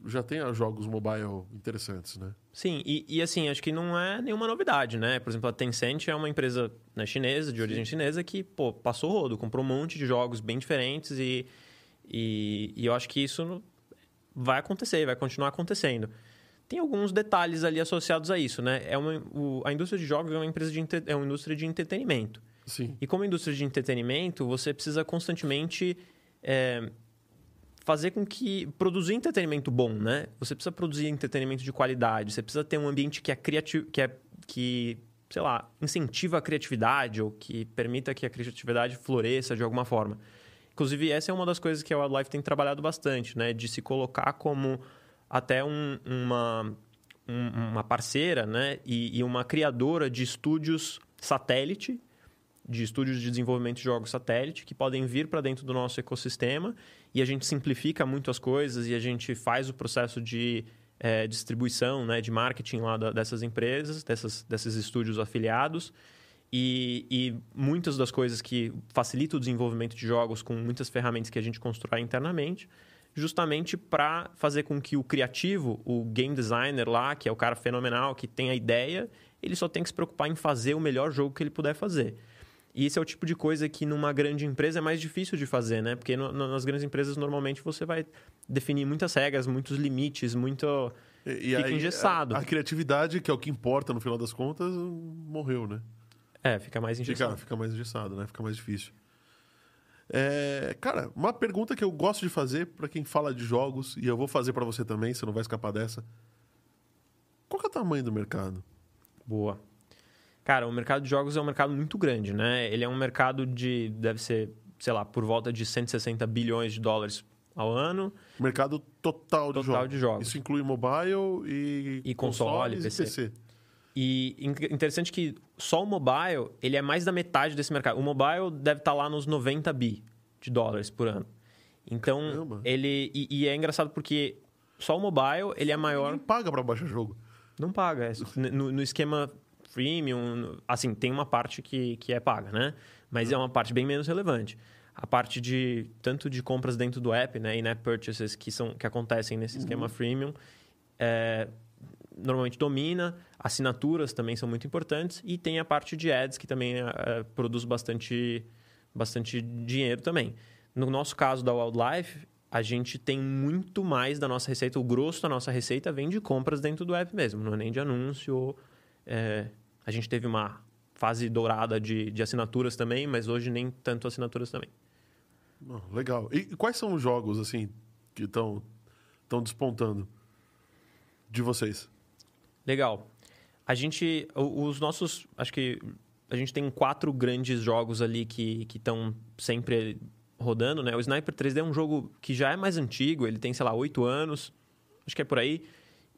já tem jogos mobile interessantes, né? Sim, e, e, assim, acho que não é nenhuma novidade, né? Por exemplo, a Tencent é uma empresa né, chinesa, de origem Sim. chinesa, que, pô, passou rodo, comprou um monte de jogos bem diferentes e, e, e eu acho que isso vai acontecer, vai continuar acontecendo. Tem alguns detalhes ali associados a isso, né? É uma, o, a indústria de jogos é uma, empresa de, é uma indústria de entretenimento. Sim. E como indústria de entretenimento, você precisa constantemente... É, fazer com que produzir entretenimento bom, né? Você precisa produzir entretenimento de qualidade, você precisa ter um ambiente que é criativo, que é que, sei lá, incentiva a criatividade ou que permita que a criatividade floresça de alguma forma. Inclusive, essa é uma das coisas que a Wildlife tem trabalhado bastante, né? De se colocar como até um, uma, um, uma parceira, né? E, e uma criadora de estúdios satélite de estúdios de desenvolvimento de jogos satélite que podem vir para dentro do nosso ecossistema e a gente simplifica muito as coisas e a gente faz o processo de é, distribuição, né, de marketing lá da, dessas empresas, dessas, desses estúdios afiliados. E, e, muitas das coisas que facilitam o desenvolvimento de jogos com muitas ferramentas que a gente constrói internamente, justamente para fazer com que o criativo, o game designer lá, que é o cara fenomenal, que tem a ideia, ele só tem que se preocupar em fazer o melhor jogo que ele puder fazer. E esse é o tipo de coisa que numa grande empresa é mais difícil de fazer, né? Porque no, nas grandes empresas, normalmente, você vai definir muitas regras, muitos limites, muito... E, e fica aí, engessado. A, a, criatividade, que é o que importa no final das contas, morreu, né? É, fica mais engessado. Fica, fica mais engessado, né? Fica mais difícil. É, cara, uma pergunta que eu gosto de fazer para quem fala de jogos, e eu vou fazer para você também, você não vai escapar dessa. Qual é o tamanho do mercado? Boa. Cara, o mercado de jogos é um mercado muito grande, né? Ele é um mercado de, deve ser, sei lá, por volta de 160 bilhões de dólares ao ano. Mercado total, de, total jogos. de jogos. Isso inclui mobile e, e console, PC. e PC. E interessante que só o mobile, ele é mais da metade desse mercado. O mobile deve estar lá nos 90 bi de dólares por ano. Então, Caramba. ele... E, e, é engraçado porque só o mobile, ele é maior... Não paga para baixar jogo. Não paga. É, no, no esquema freemium, assim, tem uma parte que, que é paga, né? Mas é uma parte bem menos relevante. A parte de tanto de compras dentro do app, né, in-app purchases que são que acontecem nesse esquema uhum. freemium, é, normalmente domina. Assinaturas também são muito importantes e tem a parte de ads que também é, produz bastante bastante dinheiro também. No nosso caso da Wildlife, a gente tem muito mais da nossa receita, o grosso da nossa receita vem de compras dentro do app mesmo, não é nem de anúncio é, a gente teve uma fase dourada de, de assinaturas também, mas hoje nem tanto assinaturas também. legal. E quais são os jogos, assim, que estão despontando de vocês? Legal. A gente, os nossos, acho que a gente tem quatro grandes jogos ali que estão sempre rodando, né? O Sniper 3D é um jogo que já é mais antigo, ele tem, sei lá, oito anos, acho que é por aí.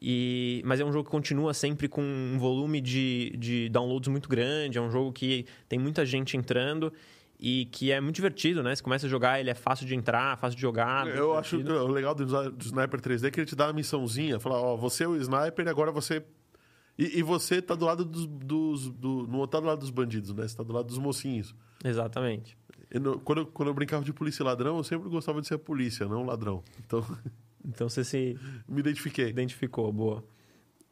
E, mas é um jogo que continua sempre com um volume de, de downloads muito grande, é um jogo que tem muita gente entrando. e que é muito divertido, né? Você começa a jogar, ele é fácil de entrar, fácil de jogar. Eu acho que o legal do, do Sniper 3D é que ele te dá uma missãozinha, fala, ó, você é o sniper e agora você. E, e você tá do lado dos. dos do, não tá do lado dos bandidos, né? Você tá do lado dos mocinhos. Exatamente. Eu quando, eu, quando eu brincava de polícia e ladrão, eu sempre gostava de ser a polícia, não o ladrão. Então, Então você se me identifiquei. identificou, boa.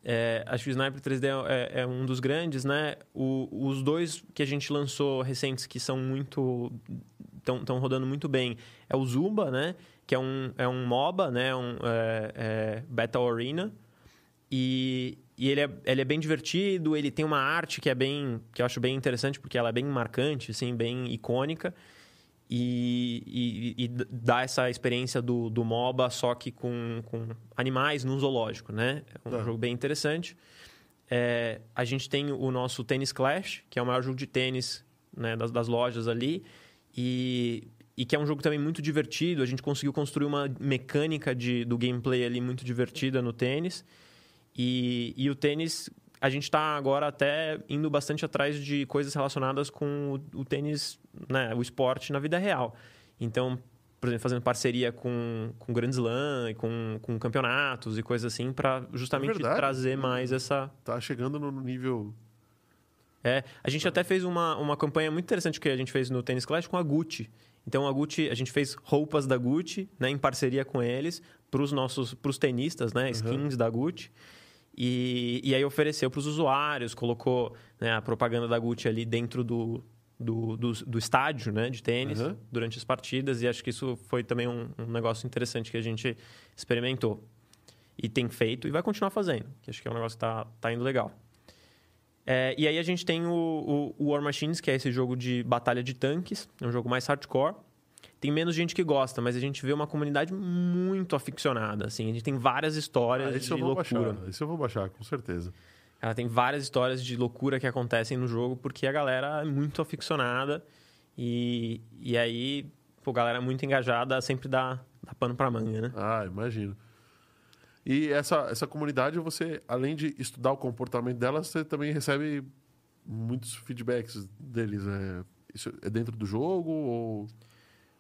É, acho que o Sniper 3D é, é um dos grandes, né? O- os dois que a gente lançou recentes que são muito. estão rodando muito bem é o Zumba, né? Que é um, é um MOBA, né? Um, é, é Battle Arena. E, e ele, é, ele é bem divertido, ele tem uma arte que é bem. que eu acho bem interessante, porque ela é bem marcante, assim, bem icônica. E, e, e dá essa experiência do, do MOBA, só que com, com animais num zoológico, né? É um Tá. jogo bem interessante. É, a gente tem o nosso Tennis Clash, que é o maior jogo de tênis né, das, das lojas ali. E, e que é um jogo também muito divertido. A gente conseguiu construir uma mecânica de, do gameplay ali muito divertida no tênis. E, e o tênis, a gente está agora até indo bastante atrás de coisas relacionadas com o, o tênis, né, o esporte na vida real. Então, por exemplo, fazendo parceria com, com Grand Slam, e com, com campeonatos e coisas assim, para justamente verdade. trazer mais essa, Tá chegando no nível. é, a gente até fez uma, uma campanha muito interessante que a gente fez no Tennis Clash com a Gucci. Então a Gucci, a gente fez roupas da Gucci, né, em parceria com eles, para os nossos, para os tenistas, né, skins da Gucci. E, e aí ofereceu para os usuários, colocou né, a propaganda da Gucci ali dentro do, do, do, do estádio né, de tênis Uhum. durante as partidas. E acho que isso foi também um, um negócio interessante que a gente experimentou. E tem feito e vai continuar fazendo, que acho que é um negócio que tá, tá indo legal. É, e aí a gente tem o, o, o War Machines, que é esse jogo de batalha de tanques. É um jogo mais hardcore. Tem menos gente que gosta, mas a gente vê uma comunidade muito aficionada. Assim. A gente tem várias histórias Ah, de loucura. baixar. Esse eu vou baixar, com certeza. Ela tem várias histórias de loucura que acontecem no jogo, porque a galera é muito aficionada. E, e aí, pô, galera muito engajada sempre dá, dá pano pra manga, né? Ah, imagino. E essa, essa comunidade, você, além de estudar o comportamento delas, você também recebe muitos feedbacks deles. né? Isso é dentro do jogo ou...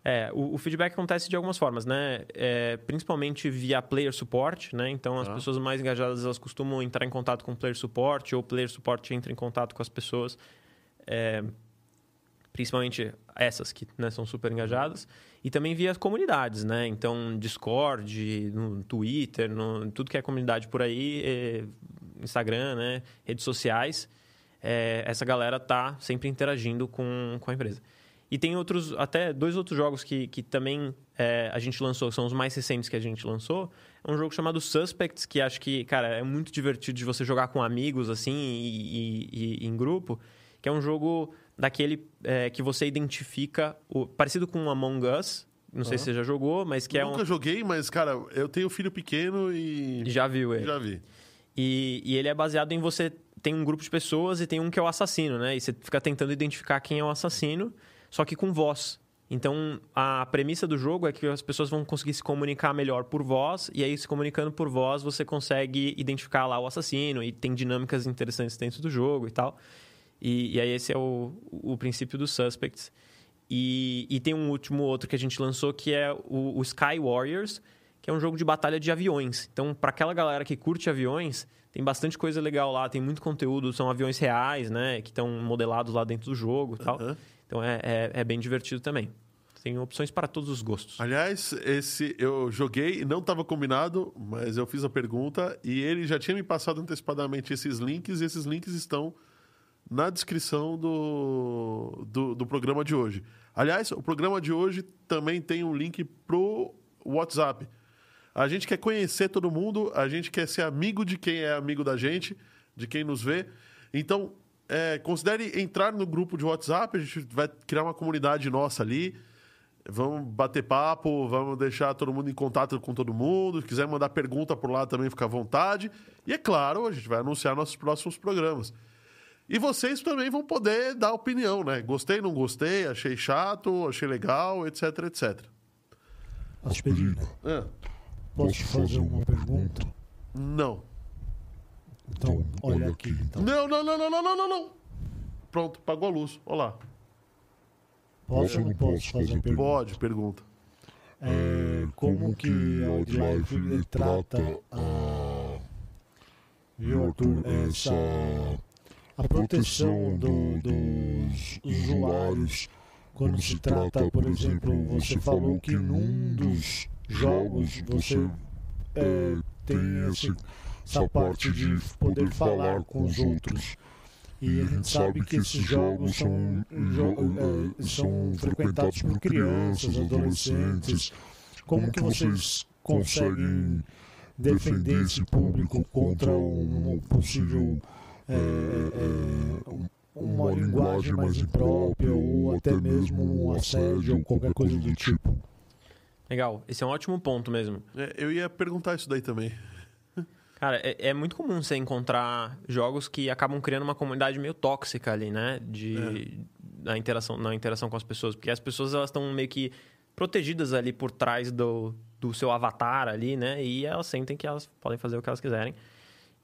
É, o, o feedback acontece de algumas formas, né? É, principalmente via player support, né? Então, as Tá. pessoas mais engajadas, elas costumam entrar em contato com player support, ou player support entra em contato com as pessoas. É, principalmente essas que né, são super engajadas. E também via comunidades, né? Então, Discord, no Twitter, no, tudo que é comunidade por aí, é, Instagram, né? Redes sociais. É, essa galera tá sempre interagindo com, com a empresa. E tem outros, até dois outros jogos que, que também é, a gente lançou, são os mais recentes que a gente lançou. É um jogo chamado Suspects, que acho que, cara, é muito divertido de você jogar com amigos, assim, e, e- e em grupo. Que é um jogo daquele é, que você identifica, o, parecido com Among Us, não sei se você já jogou, mas que é Nunca um... joguei, mas, cara, eu tenho filho pequeno e... Já viu ele. Já vi. E, e ele é baseado em você tem um grupo de pessoas e tem um que é o assassino, né? E você fica tentando identificar quem é o assassino, só que com voz. Então, a premissa do jogo é que as pessoas vão conseguir se comunicar melhor por voz, e aí, se comunicando por voz, você consegue identificar lá o assassino, e tem dinâmicas interessantes dentro do jogo e tal. E, e aí, esse é o, o princípio dos Suspects. E, e tem um último outro que a gente lançou, que é o, o Sky Warriors, que é um jogo de batalha de aviões. Então, para aquela galera que curte aviões, tem bastante coisa legal lá, tem muito conteúdo, são aviões reais, né? Que estão modelados lá dentro do jogo e tal. Então é, é, é bem divertido também. Tem opções para todos os gostos. Aliás, esse eu joguei, não estava combinado, mas eu fiz a pergunta e ele já tinha me passado antecipadamente esses links e esses links estão na descrição do, do, do programa de hoje. Aliás, o programa de hoje também tem um link pro WhatsApp. A gente quer conhecer todo mundo, a gente quer ser amigo de quem é amigo da gente, de quem nos vê. Então, é, considere entrar no grupo de WhatsApp, a gente vai criar uma comunidade nossa ali. Vamos bater papo, vamos deixar todo mundo em contato com todo mundo. Se quiser mandar pergunta por lá também, fica à vontade. E é claro, a gente vai anunciar nossos próximos programas. E vocês também vão poder dar opinião, né? Gostei, não gostei, achei chato, achei legal, etc, etc. Aspirina, Ah, posso fazer uma pergunta? não. Então, olha aqui. Então. Não, não, não, não, não, não, não. Pronto, pagou a luz. Olá. Posso ou não posso fazer uma pergunta? Pode, pergunta. É, como que a ele trata a, viu, Arthur, essa, a proteção do- dos usuários quando se trata, por exemplo, você falou que num dos jogos você é, tem esse, essa parte de poder falar com os outros. E a gente sabe que esses jogos são, são frequentados por crianças, adolescentes. Como que vocês conseguem defender esse público contra um possível é, é, um- uma linguagem mais imprópria ou até mesmo um assédio ou qualquer coisa do tipo? Legal, esse é um ótimo ponto mesmo. É, eu ia perguntar isso daí também. Cara, é, é muito comum você encontrar jogos que acabam criando uma comunidade meio tóxica ali, né? De, na, interação, na interação com as pessoas. Porque as pessoas elas estão meio que protegidas ali por trás do, do seu avatar ali, né? E elas sentem que elas podem fazer o que elas quiserem.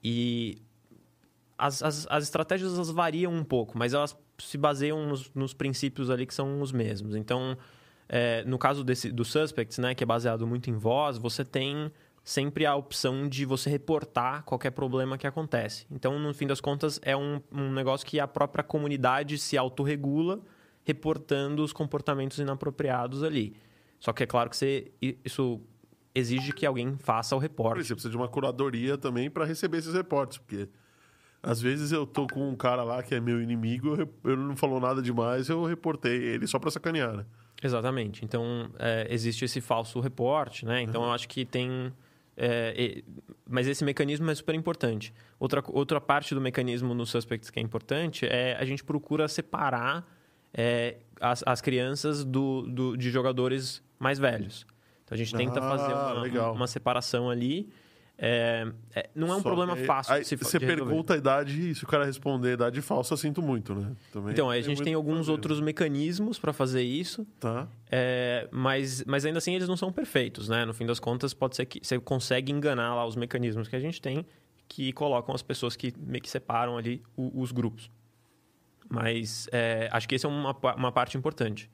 E as, as, as estratégias elas variam um pouco, mas elas se baseiam nos, nos princípios ali que são os mesmos. Então, é, no caso desse, do Suspects, né, que é baseado muito em voz, você tem sempre a opção de você reportar qualquer problema que acontece. Então, no fim das contas, é um, um negócio que a própria comunidade se autorregula, reportando os comportamentos inapropriados ali. Só que é claro que você, isso exige que alguém faça o Por reporte. Você precisa de uma curadoria também para receber esses reportes, porque às vezes eu tô com um cara lá que é meu inimigo, ele não falou nada demais, eu reportei ele só para sacanear. né? Exatamente. Então, é, existe esse falso reporte, né? Então, eu acho que tem... é, mas esse mecanismo é super importante. Outra, outra parte do mecanismo no Suspects que é importante é a gente procura separar é, as, as crianças do, do- de jogadores mais velhos. Então, a gente tenta Ah, fazer uma, uma separação ali. É, é, não é um Só problema que- fácil aí de se Você pergunta a idade e se o cara responder idade falsa, sinto muito, né? Também Então, aí a gente tem alguns outros mecanismos para fazer isso. Tá. É, mas, mas ainda assim eles não são perfeitos, né? No fim das contas, pode ser que você consegue enganar lá os mecanismos que a gente tem que colocam as pessoas que meio que separam ali o- os grupos. Mas é, acho que essa é uma, uma parte importante.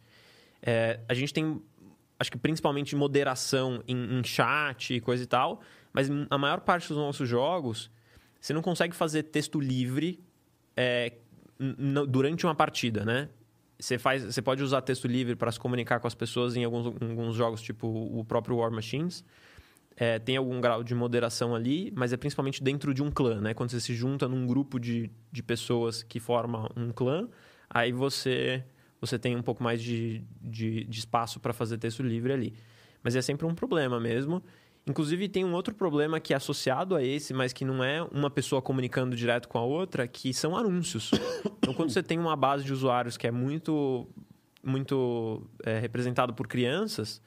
É, a gente tem, acho que principalmente moderação em, em chat e coisa e tal, mas a maior parte dos nossos jogos, você não consegue fazer texto livre é, durante uma partida, né? Você, faz, você pode usar texto livre para se comunicar com as pessoas em alguns, em alguns jogos, tipo o próprio War Machines. É, tem algum grau de moderação ali, mas é principalmente dentro de um clã, né? Quando você se junta num grupo de, de pessoas que formam um clã, aí você, você tem um pouco mais de, de, de espaço para fazer texto livre ali. Mas é sempre um problema mesmo. Inclusive, tem um outro problema que é associado a esse, mas que não é uma pessoa comunicando direto com a outra, que são anúncios. Então, quando você tem uma base de usuários que é muito, muito é, representado por crianças,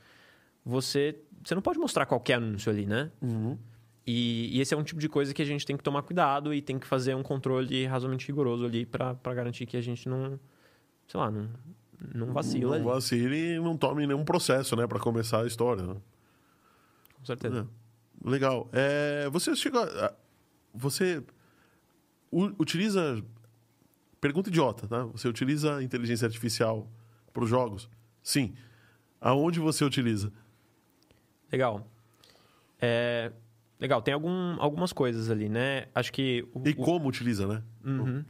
você, você não pode mostrar qualquer anúncio ali, né? Uhum. E, e esse é um tipo de coisa que a gente tem que tomar cuidado e tem que fazer um controle razoavelmente rigoroso ali para garantir que a gente não, sei lá, não, não vacila Não ali. vacile e não tome nenhum processo, né? Para começar a história. Né? Com certeza. É. Legal. É, você chega. a- Você utiliza. Pergunta idiota, tá? Você utiliza inteligência artificial para os jogos? Sim. Aonde você utiliza? Legal. É, legal, tem algum, algumas coisas ali, né? Acho que. o- E o- como utiliza, né? Uhum.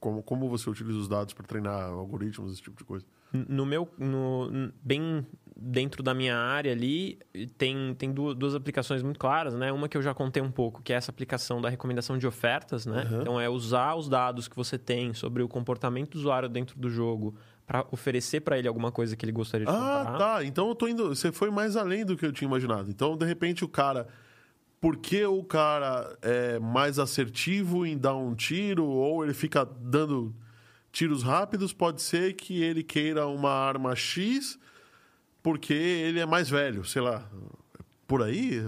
Como, como você utiliza os dados para treinar algoritmos, esse tipo de coisa? No meu, no, bem dentro da minha área ali, tem, tem du- duas aplicações muito claras, né? Uma que eu já contei um pouco, que é essa aplicação da recomendação de ofertas, né? Uhum. Então, é usar os dados que você tem sobre o comportamento do usuário dentro do jogo para oferecer para ele alguma coisa que ele gostaria de Ah, comprar. tá. Então eu tô indo. Você foi mais além do que eu tinha imaginado. Então, de repente, o cara. Porque o cara é mais assertivo em dar um tiro, ou ele fica dando tiros rápidos, pode ser que ele queira uma arma X porque ele é mais velho, sei lá. Por aí?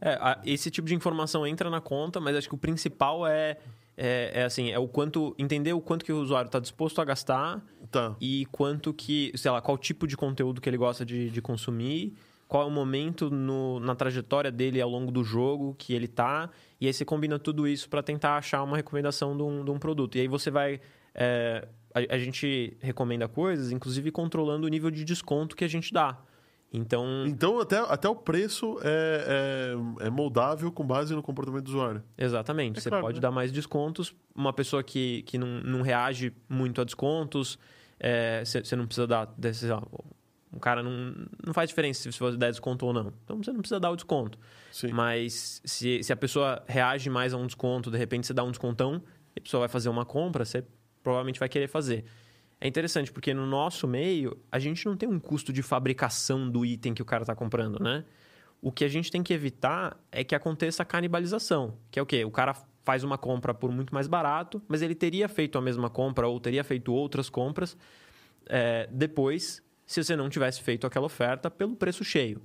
É, esse tipo de informação entra na conta, mas acho que o principal é, é, é assim, é o quanto entender o quanto que o usuário está disposto a gastar Tá. e quanto que, sei lá, qual tipo de conteúdo que ele gosta de, de consumir, qual é o momento no- na trajetória dele ao longo do jogo que ele tá, e aí você combina tudo isso para tentar achar uma recomendação de um, de um produto. E aí você vai é, a, a gente recomenda coisas, inclusive controlando o nível de desconto que a gente dá. Então, Então, até, até o preço é, é, é moldável com base no comportamento do usuário. Exatamente. É você claro, pode né? dar mais descontos. Uma pessoa que, que não, não reage muito a descontos, é, você não precisa dar. desse- lá, um cara não, não faz diferença se você der desconto ou não. Então você não precisa dar o desconto. Sim. Mas se, se a pessoa reage mais a um desconto, de repente você dá um descontão, e a pessoa vai fazer uma compra, você provavelmente vai querer fazer. É interessante porque no nosso meio, a gente não tem um custo de fabricação do item que o cara está comprando, né? O que a gente tem que evitar é que aconteça a canibalização, que é o quê? O cara faz uma compra por muito mais barato, mas ele teria feito a mesma compra ou teria feito outras compras é, depois, se você não tivesse feito aquela oferta pelo preço cheio.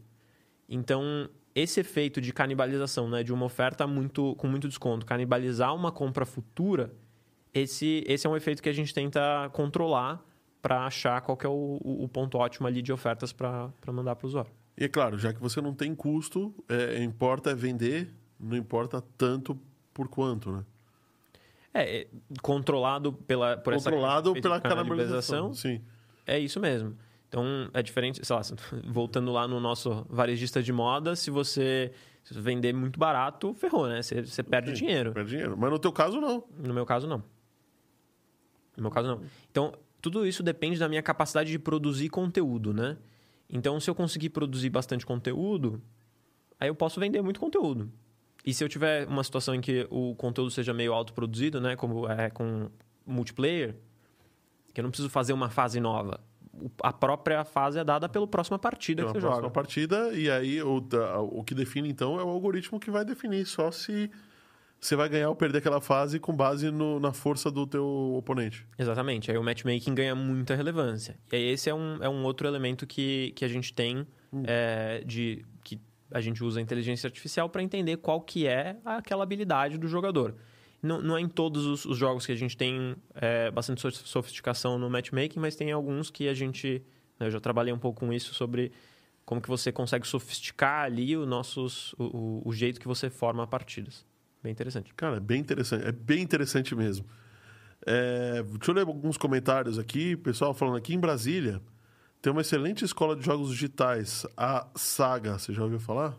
Então, esse efeito de canibalização, né, de uma oferta muito, com muito desconto, canibalizar uma compra futura, esse, esse é um efeito que a gente tenta controlar para achar qual que é o, o- ponto ótimo ali de ofertas para mandar para o usuário. E é claro, já que você não tem custo, é, importa é vender, não importa tanto por quanto, né? É, é, controlado pela, por essa Controlado efeito pela canibalização, canibalização. Sim. é isso mesmo. Então, é diferente, sei lá, voltando lá no nosso varejista de moda, se você, se você vender muito barato, ferrou, né? Você, você perde Sim, dinheiro. Perde dinheiro. Mas no teu caso, não. No meu caso, não. No meu caso, não. Então, tudo isso depende da minha capacidade de produzir conteúdo, né? Então, se eu conseguir produzir bastante conteúdo, aí eu posso vender muito conteúdo. E se eu tiver uma situação em que o conteúdo seja meio autoproduzido, né? Como é com multiplayer, que eu não preciso fazer uma fase nova. A própria fase é dada pela próxima partida Pela que você próxima joga. partida, e aí o, o que define, então, é o algoritmo que vai definir só se você vai ganhar ou perder aquela fase com base no- na força do teu oponente. Exatamente. Aí o matchmaking ganha muita relevância. E aí esse é um, é um outro elemento que, que a gente tem é, de que a gente usa a inteligência artificial para entender qual que é aquela habilidade do jogador. Não, não é em todos os, os jogos que a gente tem é, bastante so- sofisticação no matchmaking, mas tem alguns que a gente... né, Eu já trabalhei um pouco com isso sobre como que você consegue sofisticar ali o, nossos, o, o- o jeito que você forma partidas. Bem interessante. Cara, é bem interessante. É bem interessante mesmo. É, deixa eu ler alguns comentários aqui. Pessoal falando aqui em Brasília. Tem uma excelente escola de jogos digitais, a Saga. Você já ouviu falar?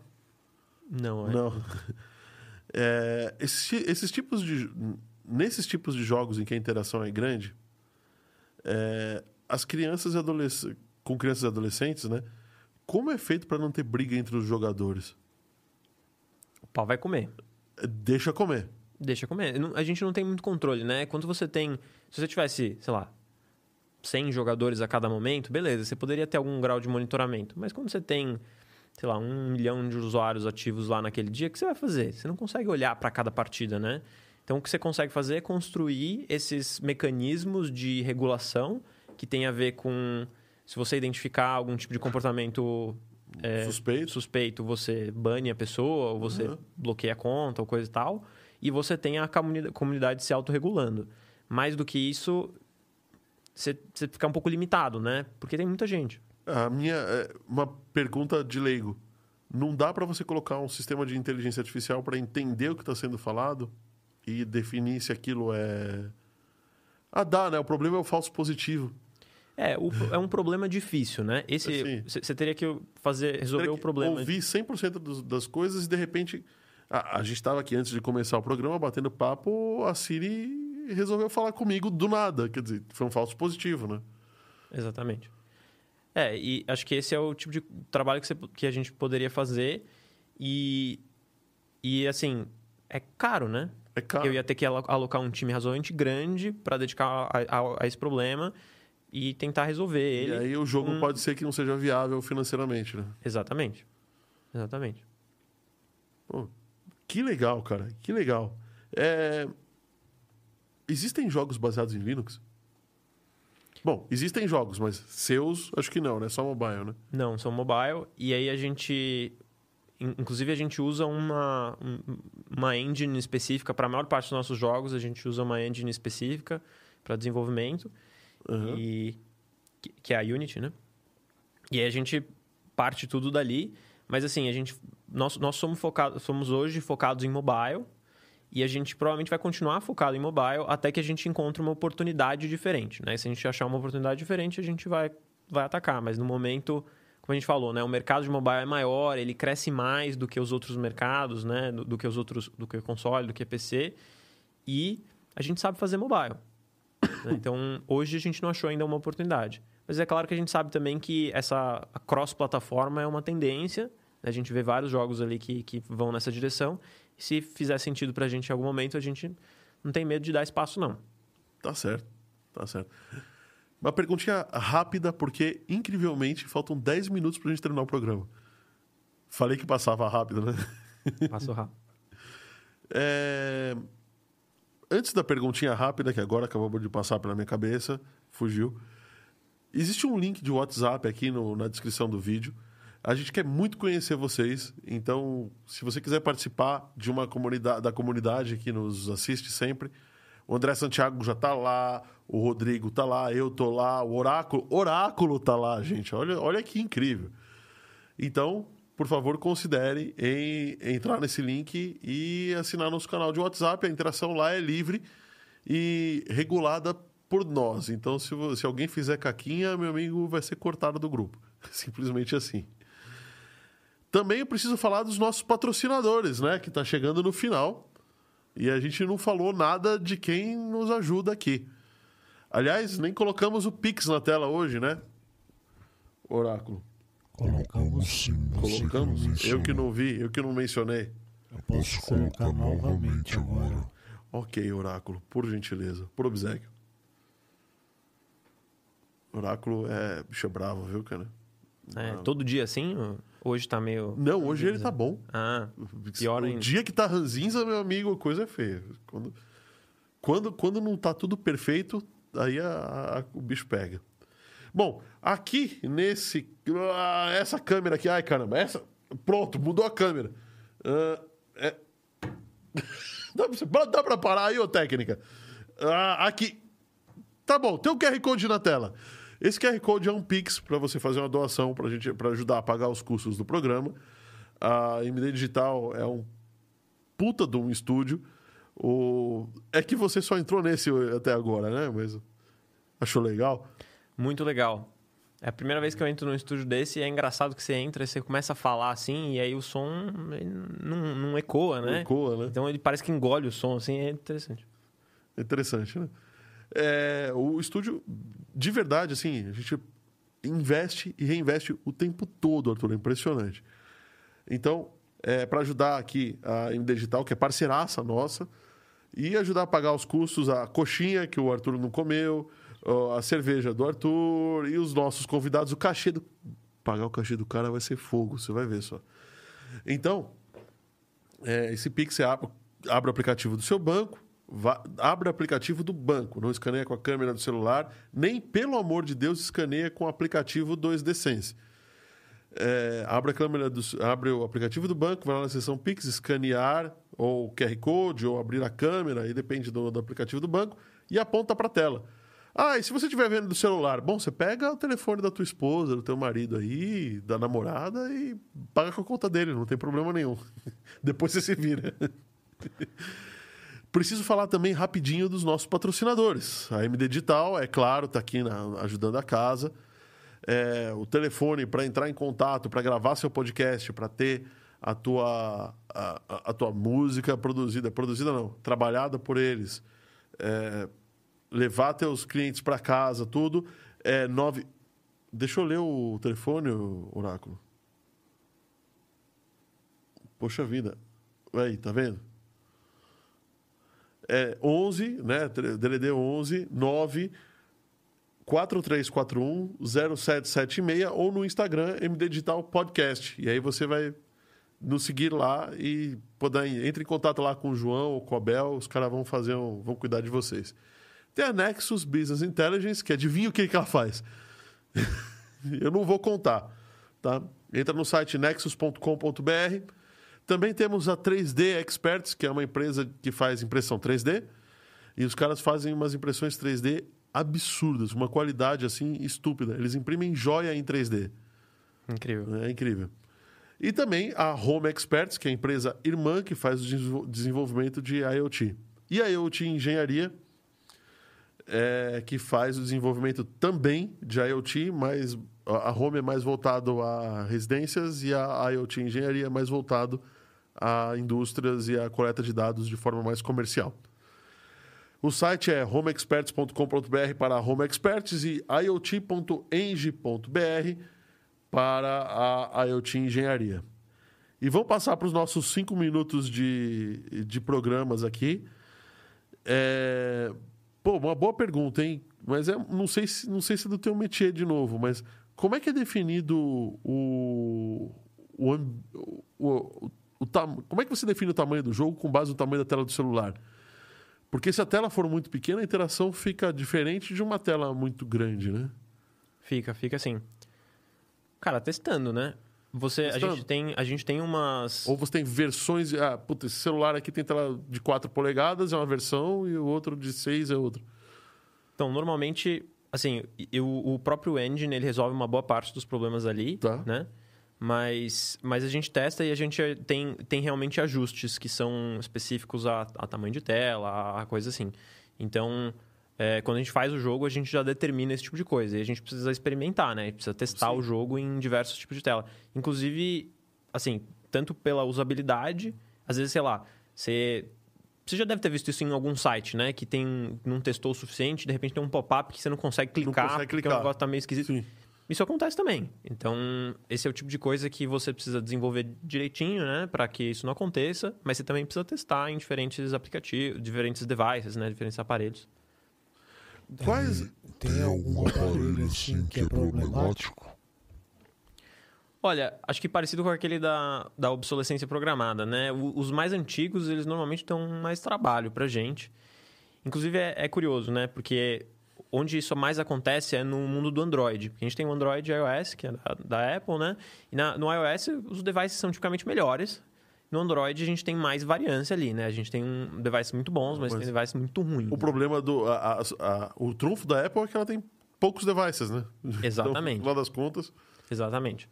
Não, é... Não. É, esse- esses tipos de. Nesses tipos de jogos em que a interação é grande, é, as crianças e adolescentes. Com crianças e adolescentes, né? Como é feito para não ter briga entre os jogadores? o pau vai comer. Deixa comer. Deixa comer. A gente não tem muito controle, né? Quando você tem. Se você tivesse, sei lá, 100 jogadores a cada momento, beleza, você poderia ter algum grau de monitoramento. Mas quando você tem, sei lá, um milhão de usuários ativos lá naquele dia, o que você vai fazer? Você não consegue olhar para cada partida, né? Então o que você consegue fazer é construir esses mecanismos de regulação que tem a ver com. Se você identificar algum tipo de comportamento é, Suspeito. suspeito, você bane a pessoa, ou você Uhum. bloqueia a conta, ou coisa e tal. E você tem a comuni- comunidade se autorregulando. Mais do que isso, você, você fica um pouco limitado, né? Porque tem muita gente. A minha. é, uma pergunta de leigo. Não dá para você colocar um sistema de inteligência artificial para entender o que está sendo falado e definir se aquilo é. Ah, dá, né? O problema é o falso positivo. É, o- é um problema difícil, né? Esse você teria que fazer resolver Teria o que problema. Ouvir 100% dos, das coisas e de repente. A, a gente estava aqui antes de começar o programa batendo papo, a Siri resolveu falar comigo do nada. Quer dizer, foi um falso positivo, né? Exatamente. É, e acho que esse é o tipo de trabalho que, você- que a gente poderia fazer. E, e assim, é caro, né? É caro. Eu ia ter que alo- alocar um time razoavelmente grande para dedicar a, a- a esse problema e tentar resolver E ele. aí o jogo um- pode ser que não seja viável financeiramente, né? Exatamente. Exatamente. Pô, que legal, cara. Que legal. É, Existem jogos baseados em Linux? Bom, existem jogos, mas seus acho que não, né? Só mobile, né? Não, são mobile. E aí a gente. in- Inclusive, a gente usa uma, um- uma engine específica para a maior parte dos nossos jogos. A gente usa uma engine específica para desenvolvimento. Aham. E, que, é a Unity, né? E aí a gente parte tudo dali. Mas assim, a gente, nós, nós somos, focados, somos hoje focados em mobile. E a gente provavelmente vai continuar focado em mobile até que a gente encontre uma oportunidade diferente. Né? Se a gente achar uma oportunidade diferente, a gente vai, vai atacar. Mas no momento, como a gente falou, né? o mercado de mobile é maior, ele cresce mais do que os outros mercados, né? do, do que os outros, do que o console, do que PC. E a gente sabe fazer mobile. Né? Então, hoje a gente não achou ainda uma oportunidade. Mas é claro que a gente sabe também que essa cross-plataforma é uma tendência. Né? A gente vê vários jogos ali que, que vão nessa direção. E se fizer sentido para a gente em algum momento, a gente não tem medo de dar espaço, não. Tá certo, tá certo. Uma perguntinha rápida, porque incrivelmente faltam 10 minutos para a gente terminar o programa. Falei que passava rápido, né? Passou rápido. É... Antes da perguntinha rápida, que agora acabou de passar pela minha cabeça, fugiu. Existe um link de WhatsApp aqui no, na descrição do vídeo. A gente quer muito conhecer vocês, então, se você quiser participar de uma comunidade, da comunidade que nos assiste sempre, o André Santiago já está lá, o Rodrigo está lá, eu estou lá, o Oráculo, Oráculo está lá, gente. Olha, olha que incrível. Então, por favor, considere em entrar nesse link e assinar nosso canal de WhatsApp. A interação lá é livre e regulada por nós. Então, se, se alguém fizer caquinha, meu amigo vai ser cortado do grupo. Simplesmente assim. Também eu preciso falar dos nossos patrocinadores, né? Que está chegando no final. E a gente não falou nada de quem nos ajuda aqui. Aliás, nem colocamos o Pix na tela hoje, né? Oráculo. Colocamos sim. Colocamos? Eu que não vi, eu que não mencionei. Eu posso colocar novamente agora. Ok, Oráculo, por gentileza, por obsequio. Oráculo é bicho é bravo, viu, cara? É, todo dia assim? Hoje tá meio. Não, hoje ele tá bom. Ah, pior o ainda. dia que tá ranzinza, meu amigo, a coisa é feia. Quando, quando, quando não tá tudo perfeito, aí a, a- o bicho pega. Bom, aqui nesse. ah, essa câmera aqui, ai caramba, essa. Pronto, mudou a câmera. Ah, é- dá, pra, pra parar aí, ô técnica? Ah, aqui. Tá bom, tem um QR Code na tela. Esse QR Code é um Pix para você fazer uma doação para gente, para ajudar a pagar os custos do programa. A MD Digital é um puta de um estúdio. O... É que você só entrou nesse até agora, né? Mas achou legal? Muito legal. É a primeira vez que eu entro num estúdio desse e é engraçado que você entra e você começa a falar assim, e aí o som não, não ecoa, né? Ecoa, né? Então ele parece que engole o som, assim, é interessante. Interessante, né? É, o estúdio, de verdade, assim, a gente investe e reinveste o tempo todo, Arthur, é impressionante. Então, é, para ajudar aqui a MD Digital, que é parceiraça nossa, e ajudar a pagar os custos, a coxinha que o Arthur não comeu, a cerveja do Arthur e os nossos convidados, o cachê do... Pagar o cachê do cara vai ser fogo, você vai ver só. Então, é, esse Pix você abre, abre o aplicativo do seu banco, va- abre o aplicativo do banco, não escaneia com a câmera do celular, nem, pelo amor de Deus, escaneia com o aplicativo 2D Sense. É, abre, a câmera do, abre o aplicativo do banco, vai lá na seção Pix, escanear ou QR Code, ou abrir a câmera, aí depende do, do aplicativo do banco, e aponta para a tela. Ah, e se você estiver vendo do celular? Bom, você pega o telefone da tua esposa, do teu marido aí, da namorada e paga com a conta dele, não tem problema nenhum. Depois você se vira. Preciso falar também rapidinho dos nossos patrocinadores. A MD Digital, é claro, está aqui na- ajudando a casa. É, o telefone para entrar em contato, para gravar seu podcast, para ter a tua, a, a- tua música produzida, produzida não, trabalhada por eles, É, levar teus clientes para casa, tudo, é nove... Deixa eu ler o telefone, o Oráculo. Poxa vida. Aí, tá vendo? É 11, né? DDD 11 9 4341 0776 ou no Instagram MD Digital Podcast. E aí você vai nos seguir lá e poder entre em contato lá com o João ou com a Bel, os caras vão fazer um, vão cuidar de vocês. Tem a Nexus Business Intelligence, que adivinha o que, que ela faz? Eu não vou contar, tá? Entra no site nexus.com.br. Também temos a 3D Experts, que é uma empresa que faz impressão 3D. E os caras fazem umas impressões 3D absurdas, uma qualidade assim estúpida. Eles imprimem joia em 3D. Incrível. É incrível. E também a Home Experts, que é a empresa irmã que faz o desenvol- desenvolvimento de IoT. E a IoT Engenharia, é, que faz o desenvolvimento também de IoT, mas a Home é mais voltado a residências e a IoT Engenharia é mais voltado a indústrias e a coleta de dados de forma mais comercial. O site é homeexperts.com.br para Home Experts e iot.eng.br para a IoT Engenharia. E vamos passar para os nossos cinco minutos de, de programas aqui. É, Pô, uma boa pergunta, hein? Mas é, não, sei se, não sei se é do teu métier de novo, mas como é que é definido o. o, o, o, o tam- como é que você define o tamanho do jogo com base no tamanho da tela do celular? Porque se a tela for muito pequena, a interação fica diferente de uma tela muito grande, né? Fica, fica assim. Cara, testando, né? Você, a gente tem, a gente tem umas Ou você tem versões. Ah, puta, esse celular aqui tem tela de 4 polegadas, é uma versão, e o outro de 6 é outra. Então, normalmente, assim, eu, o próprio engine, ele resolve uma boa parte dos problemas ali, Tá. né? Mas, mas a gente testa e a gente tem, tem realmente ajustes que são específicos a, a tamanho de tela, a coisa assim. Então, é, quando a gente faz o jogo, a gente já determina esse tipo de coisa. E a gente precisa experimentar, né? A gente precisa testar Sim. o jogo em diversos tipos de tela. Inclusive, assim, tanto pela usabilidade, às vezes, sei lá, você você já deve ter visto isso em algum site, né? Que tem, não testou o suficiente, de repente tem um pop-up que você não consegue clicar, consegue porque clicar. o negócio tá meio esquisito. Sim. Isso acontece também. Então, esse é o tipo de coisa que você precisa desenvolver direitinho, né? Para que isso não aconteça, mas você também precisa testar em diferentes aplicativos, diferentes devices, né? Diferentes aparelhos. Quais. Tem algum aparelho assim que é problemático? Olha, acho que parecido com aquele da, da obsolescência programada, né? O- os mais antigos, eles normalmente dão mais trabalho pra gente. Inclusive, é, é curioso, né? Porque onde isso mais acontece é no mundo do Android. Porque a gente tem o Android e iOS, que é da, da Apple, né? E na- no iOS, os devices são tipicamente melhores. No Android, a gente tem mais variância ali, né? A gente tem um device muito bons, mas, Mas- tem device muito ruim. O problema do. a- a- a- o trunfo da Apple é que ela tem poucos devices, né? Exatamente. Então, final das contas. Exatamente.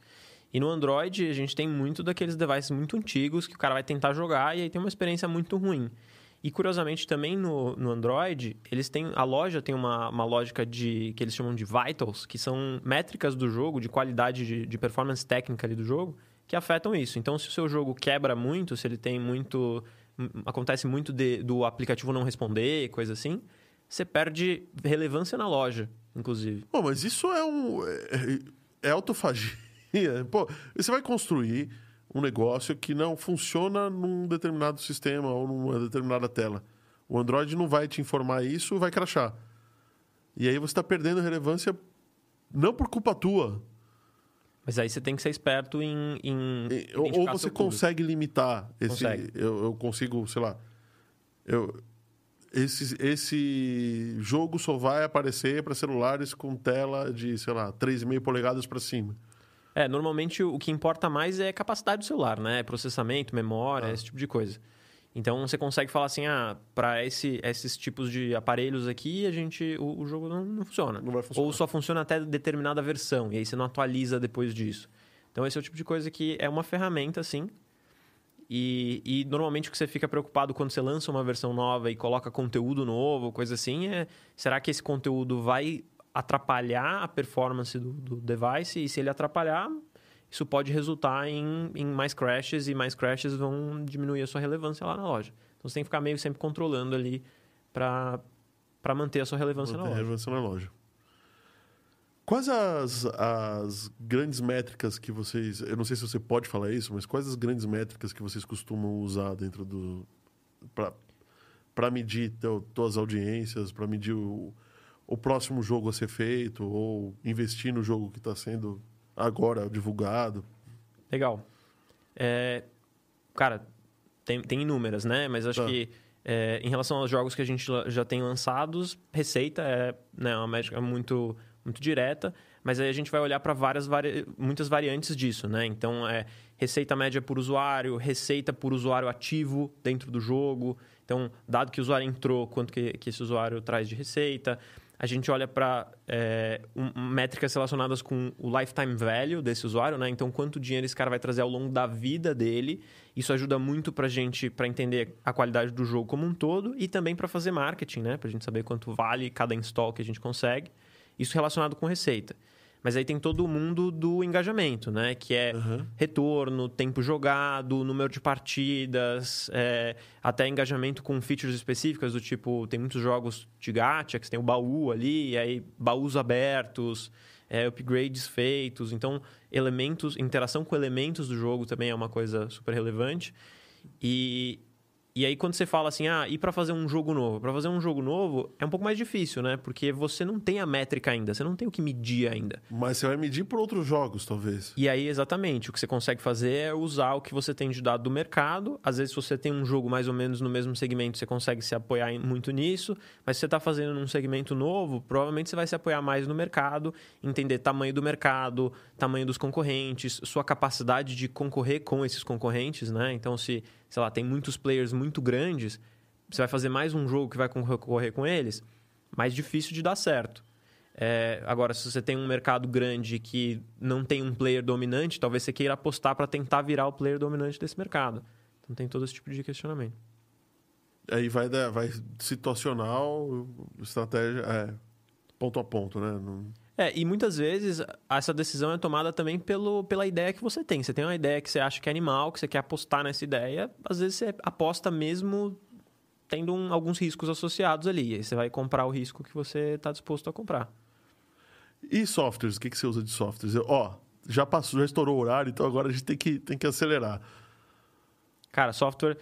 E no Android, a gente tem muito daqueles devices muito antigos que o cara vai tentar jogar e aí tem uma experiência muito ruim. E curiosamente também no, no Android, eles têm. A loja tem uma, uma lógica de. que eles chamam de vitals, que são métricas do jogo, de qualidade de, de performance técnica ali do jogo, que afetam isso. Então, se o seu jogo quebra muito, se ele tem muito. Acontece muito de- do aplicativo não responder, coisa assim, você perde relevância na loja, inclusive. Pô, mas isso é um. É, é autofagia. Pô, você vai construir um negócio que não funciona num determinado sistema ou numa determinada tela. O Android não vai te informar isso, vai crachar. E aí você está perdendo relevância não por culpa tua. Mas aí você tem que ser esperto em. em E- Ou, você consegue limitar esse. Consegue. Eu, eu consigo, sei lá. Eu, esse, esse jogo só vai aparecer para celulares com tela de, sei lá, 3,5 polegadas para cima. É, normalmente o que importa mais é a capacidade do celular, né? Processamento, memória, Ah. esse tipo de coisa. Então você consegue falar assim, ah, para esse, esses tipos de aparelhos aqui, a gente o, o jogo não, não funciona. Não. Ou só funciona até determinada versão, e aí você não atualiza depois disso. Então esse é o tipo de coisa que é uma ferramenta, sim. E, e normalmente o que você fica preocupado quando você lança uma versão nova e coloca conteúdo novo, coisa assim, é será que esse conteúdo vai atrapalhar a performance do, do device? E se ele atrapalhar, isso pode resultar em, em mais crashes e mais crashes vão diminuir a sua relevância lá na loja. Então você tem que ficar meio sempre controlando ali para manter a sua relevância Manter na loja. relevância na loja. Quais as, as grandes métricas que vocês. Eu não sei se você pode falar isso, mas quais as grandes métricas que vocês costumam usar dentro do. para medir tuas audiências, para medir o, o próximo jogo a ser feito, ou investir no jogo que está sendo agora divulgado? Legal. É, cara, tem, tem inúmeras, né? Mas acho Tá. que é, em relação aos jogos que a gente já tem lançados, receita é né, uma métrica muito, muito direta, mas aí a gente vai olhar para várias vari... muitas variantes disso, né? Então, é receita média por usuário, receita por usuário ativo dentro do jogo. Então, dado que o usuário entrou, quanto que, que esse usuário traz de receita. A gente olha para é, um, métricas relacionadas com o lifetime value desse usuário, né? Então, quanto dinheiro esse cara vai trazer ao longo da vida dele. Isso ajuda muito para a gente para entender a qualidade do jogo como um todo e também para fazer marketing, né? Para a gente saber quanto vale cada install que a gente consegue. Isso relacionado com receita. Mas aí tem todo o mundo do engajamento, né? Que é uhum. retorno, tempo jogado, número de partidas, é, até engajamento com features específicas do tipo... Tem muitos jogos de gacha, que você tem o baú ali, e aí baús abertos, é, upgrades feitos. Então, elementos, interação com elementos do jogo também é uma coisa super relevante. E, e aí, quando você fala assim, ah, e para fazer um jogo novo? Para fazer um jogo novo é um pouco mais difícil, né? Porque você não tem a métrica ainda, você não tem o que medir ainda. Mas você vai medir por outros jogos, talvez. E aí, exatamente, o que você consegue fazer é usar o que você tem de dado do mercado. Às vezes, se você tem um jogo mais ou menos no mesmo segmento, você consegue se apoiar muito nisso. Mas se você está fazendo num segmento novo, provavelmente você vai se apoiar mais no mercado, entender tamanho do mercado, tamanho dos concorrentes, sua capacidade de concorrer com esses concorrentes, né? Então, se sei lá, tem muitos players muito grandes, você vai fazer mais um jogo que vai concorrer com eles, mais difícil de dar certo. É, agora, se você tem um mercado grande que não tem um player dominante, talvez você queira apostar para tentar virar o player dominante desse mercado. Então tem todo esse tipo de questionamento. Aí vai, vai situacional, estratégia, é, ponto a ponto, né? Não... É, e muitas vezes essa decisão é tomada também pelo, pela ideia que você tem. Você tem uma ideia que você acha que é animal, que você quer apostar nessa ideia, às vezes você aposta mesmo tendo um, alguns riscos associados ali. Aí você vai comprar o risco que você está disposto a comprar. E softwares? O que, que você usa de softwares? Ó, já passou, já estourou o horário, então agora a gente tem que, tem que acelerar. Cara, software.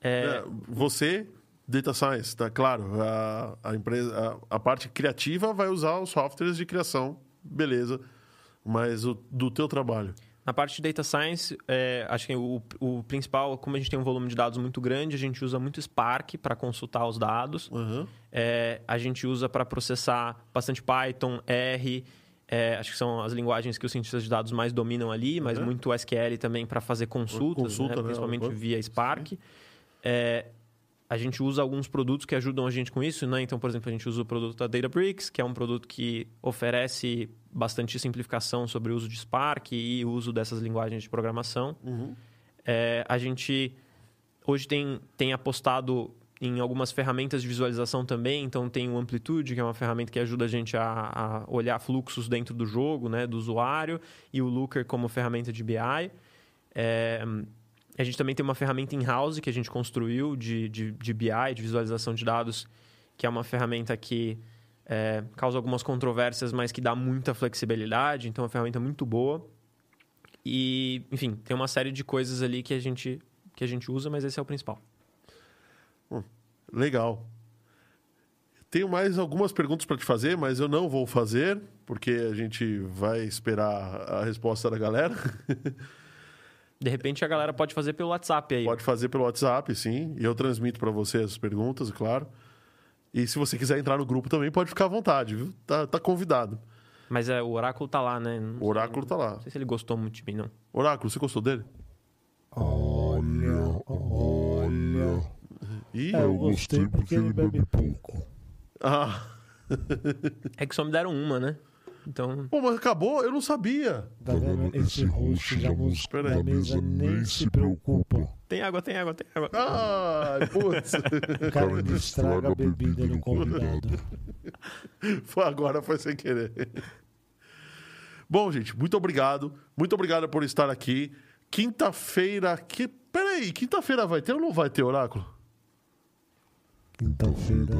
É... É, você Data Science, tá claro. A, a empresa, a, a, parte criativa vai usar os softwares de criação, beleza. Mas o, do teu trabalho. Na parte de Data Science, é, acho que o, o principal, como a gente tem um volume de dados muito grande, a gente usa muito Spark para consultar os dados. Uhum. É, a gente usa para processar bastante Python, R. É, acho que são as linguagens que os cientistas de dados mais dominam ali, mas uhum. muito SQL também para fazer consultas, Consulta, né? né? principalmente via Spark. A gente usa alguns produtos que ajudam a gente com isso, né? Então, por exemplo, a gente usa o produto da Databricks, que é um produto que oferece bastante simplificação sobre o uso de Spark e o uso dessas linguagens de programação. Uhum. É, a gente hoje tem, tem apostado em algumas ferramentas de visualização também. Então, tem o Amplitude, que é uma ferramenta que ajuda a gente a, a olhar fluxos dentro do jogo, né? Do usuário. E o Looker como ferramenta de BI. É, a gente também tem uma ferramenta in-house que a gente construiu de, de, de BI, de visualização de dados, que é uma ferramenta que é, causa algumas controvérsias, mas que dá muita flexibilidade. Então, é uma ferramenta muito boa. E, enfim, tem uma série de coisas ali que a gente, que a gente usa, mas esse é o principal. Hum, legal. Tenho mais algumas perguntas para te fazer, mas eu não vou fazer, porque a gente vai esperar a resposta da galera. De repente a galera pode fazer pelo WhatsApp aí. Pode fazer pelo WhatsApp, sim. E eu transmito para você as perguntas, claro. E se você quiser entrar no grupo também, pode ficar à vontade, viu? Tá, tá convidado. Mas é, o Oráculo tá lá, né? Não o Oráculo sei, tá lá. Não sei se ele gostou muito de mim, não. Oráculo, você gostou dele? Olha, olha. Ih, é, eu gostei porque ele bebe pouco. Ah. é que só me deram uma, né? Então. Pô, mas acabou? Eu não sabia. Tá vendo? Esse rosto já na mesa nem se preocupa. Tem água, tem água, tem água. Ah, putz. o cara não estraga a bebida do convidado. Foi agora, foi sem querer. Bom, gente, muito obrigado. Muito obrigado por estar aqui. Quinta-feira. Que... Peraí, quinta-feira vai ter ou não vai ter oráculo? Quinta-feira.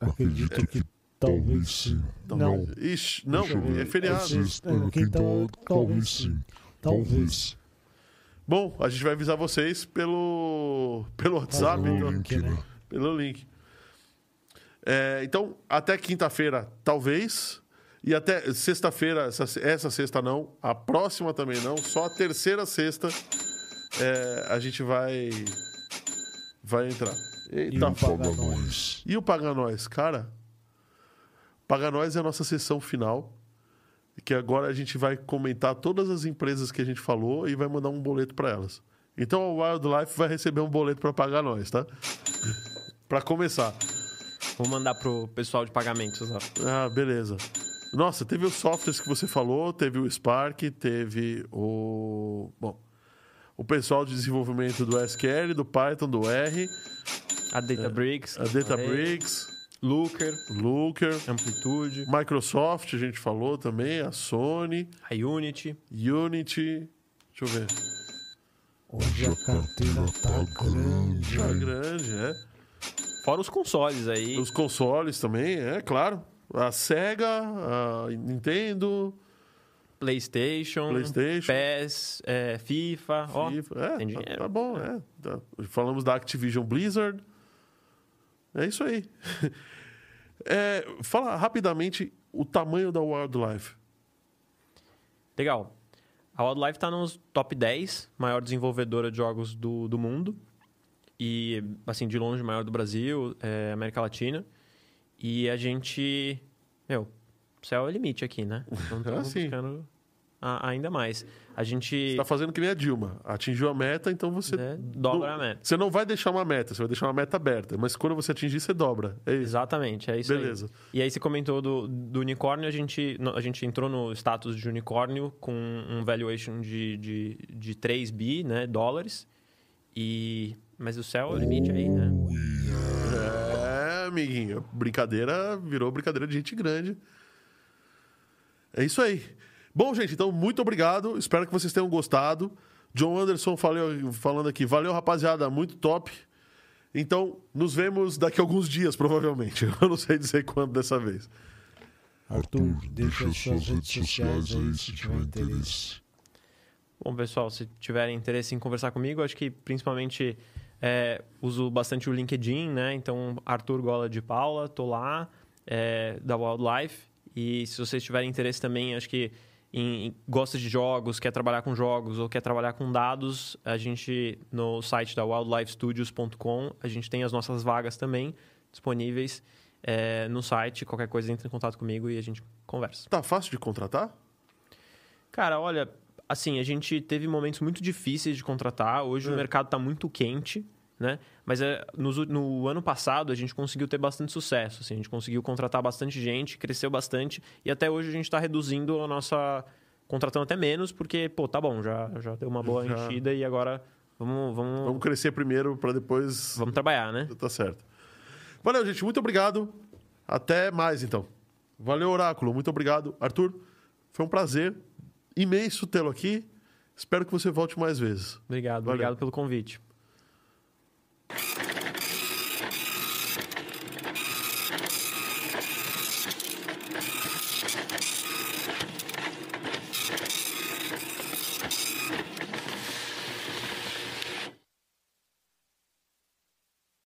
Acredito que Talvez sim. Não. Ixi, não, é feriado. É, quintal, talvez sim. Talvez. Bom, a gente vai avisar vocês pelo, pelo WhatsApp. Pelo então, link, né? Pelo link. É, então, até quinta-feira, talvez. E até sexta-feira, essa, essa sexta não. A próxima também não. Só a terceira sexta é, a gente vai, vai entrar. Eita, e o Paga Nós. E o Paga Nós, cara. Paga Nós é a nossa sessão final, que agora a gente vai comentar todas as empresas que a gente falou e vai mandar um boleto para elas. Então o Wildlife vai receber um boleto para pagar nós, tá? para começar. Vou mandar pro pessoal de pagamentos lá. Ah, beleza. Nossa, teve os softwares que você falou, teve o Spark, teve o. Bom. O pessoal de desenvolvimento do SQL, do Python, do R, A Databricks. a Databricks, Looker, Looker, Amplitude, Microsoft, a gente falou também, a Sony, a Unity. Unity. Deixa eu ver. Hoje a carteira tá grande. Tá grande, é. Fora os consoles aí. Os consoles também, é claro. A Sega, a Nintendo, PlayStation, PlayStation. PES, é, FIFA. Ó, FIFA. É, tem tá, dinheiro. tá bom, é. Tá. Falamos da Activision Blizzard. É isso aí. É, fala rapidamente o tamanho da Wildlife. Legal. A Wildlife está nos top 10 maior desenvolvedora de jogos do, do mundo. E, assim, de longe, maior do Brasil, é, América Latina. E a gente... Meu, céu é o limite aqui, né? Então Ah, estamos sim. buscando a- ainda mais. A gente Você tá fazendo que nem a Dilma. Atingiu a meta, então você. né, dobra a meta. Você não vai deixar uma meta, você vai deixar uma meta aberta. Mas quando você atingir, você dobra. É. Exatamente, é isso aí. Beleza. E aí você comentou do, do unicórnio, a gente, a gente entrou no status de unicórnio com um valuation de, de, de 3 bi, né, dólares. E... Mas o céu é o limite aí, né? É, amiguinho. Brincadeira virou brincadeira de gente grande. É isso aí. Bom, gente, então muito obrigado. Espero que vocês tenham gostado. John Anderson falou, falando aqui. Valeu, rapaziada. Muito top. Então, nos vemos daqui a alguns dias, provavelmente. Eu não sei dizer quando dessa vez. Arthur, deixa as suas redes sociais aí se tiver interesse. Bom, pessoal, se tiverem interesse em conversar comigo, acho que principalmente é, uso bastante o LinkedIn, né? Então, Arthur Gola de Paula, tô lá, é, da Wildlife. E se vocês tiverem interesse também, acho que em, em- gosta de jogos, quer trabalhar com jogos ou quer trabalhar com dados, a gente, no site da wildlifestudios.com, a gente tem as nossas vagas também disponíveis é, no site. Qualquer coisa, entre em contato comigo e a gente conversa. Tá fácil de contratar? Cara, olha, assim, a gente teve momentos muito difíceis de contratar. Hoje É. o mercado está muito quente, né? Mas é, nos u- no, ano passado a gente conseguiu ter bastante sucesso. Assim, a gente conseguiu contratar bastante gente, cresceu bastante. E até hoje a gente está reduzindo a nossa... Contratando até menos, porque, pô, tá bom, já, já deu uma boa Já. enchida e agora vamos, vamos, Vamos vamos, crescer primeiro para depois. trabalhar, né? Tá certo. Valeu, gente. Muito obrigado. Até mais, então. Valeu, Oráculo. Muito obrigado. Arthur, foi um prazer imenso tê-lo aqui. Espero que você volte mais vezes. Obrigado, Valeu. obrigado pelo convite. you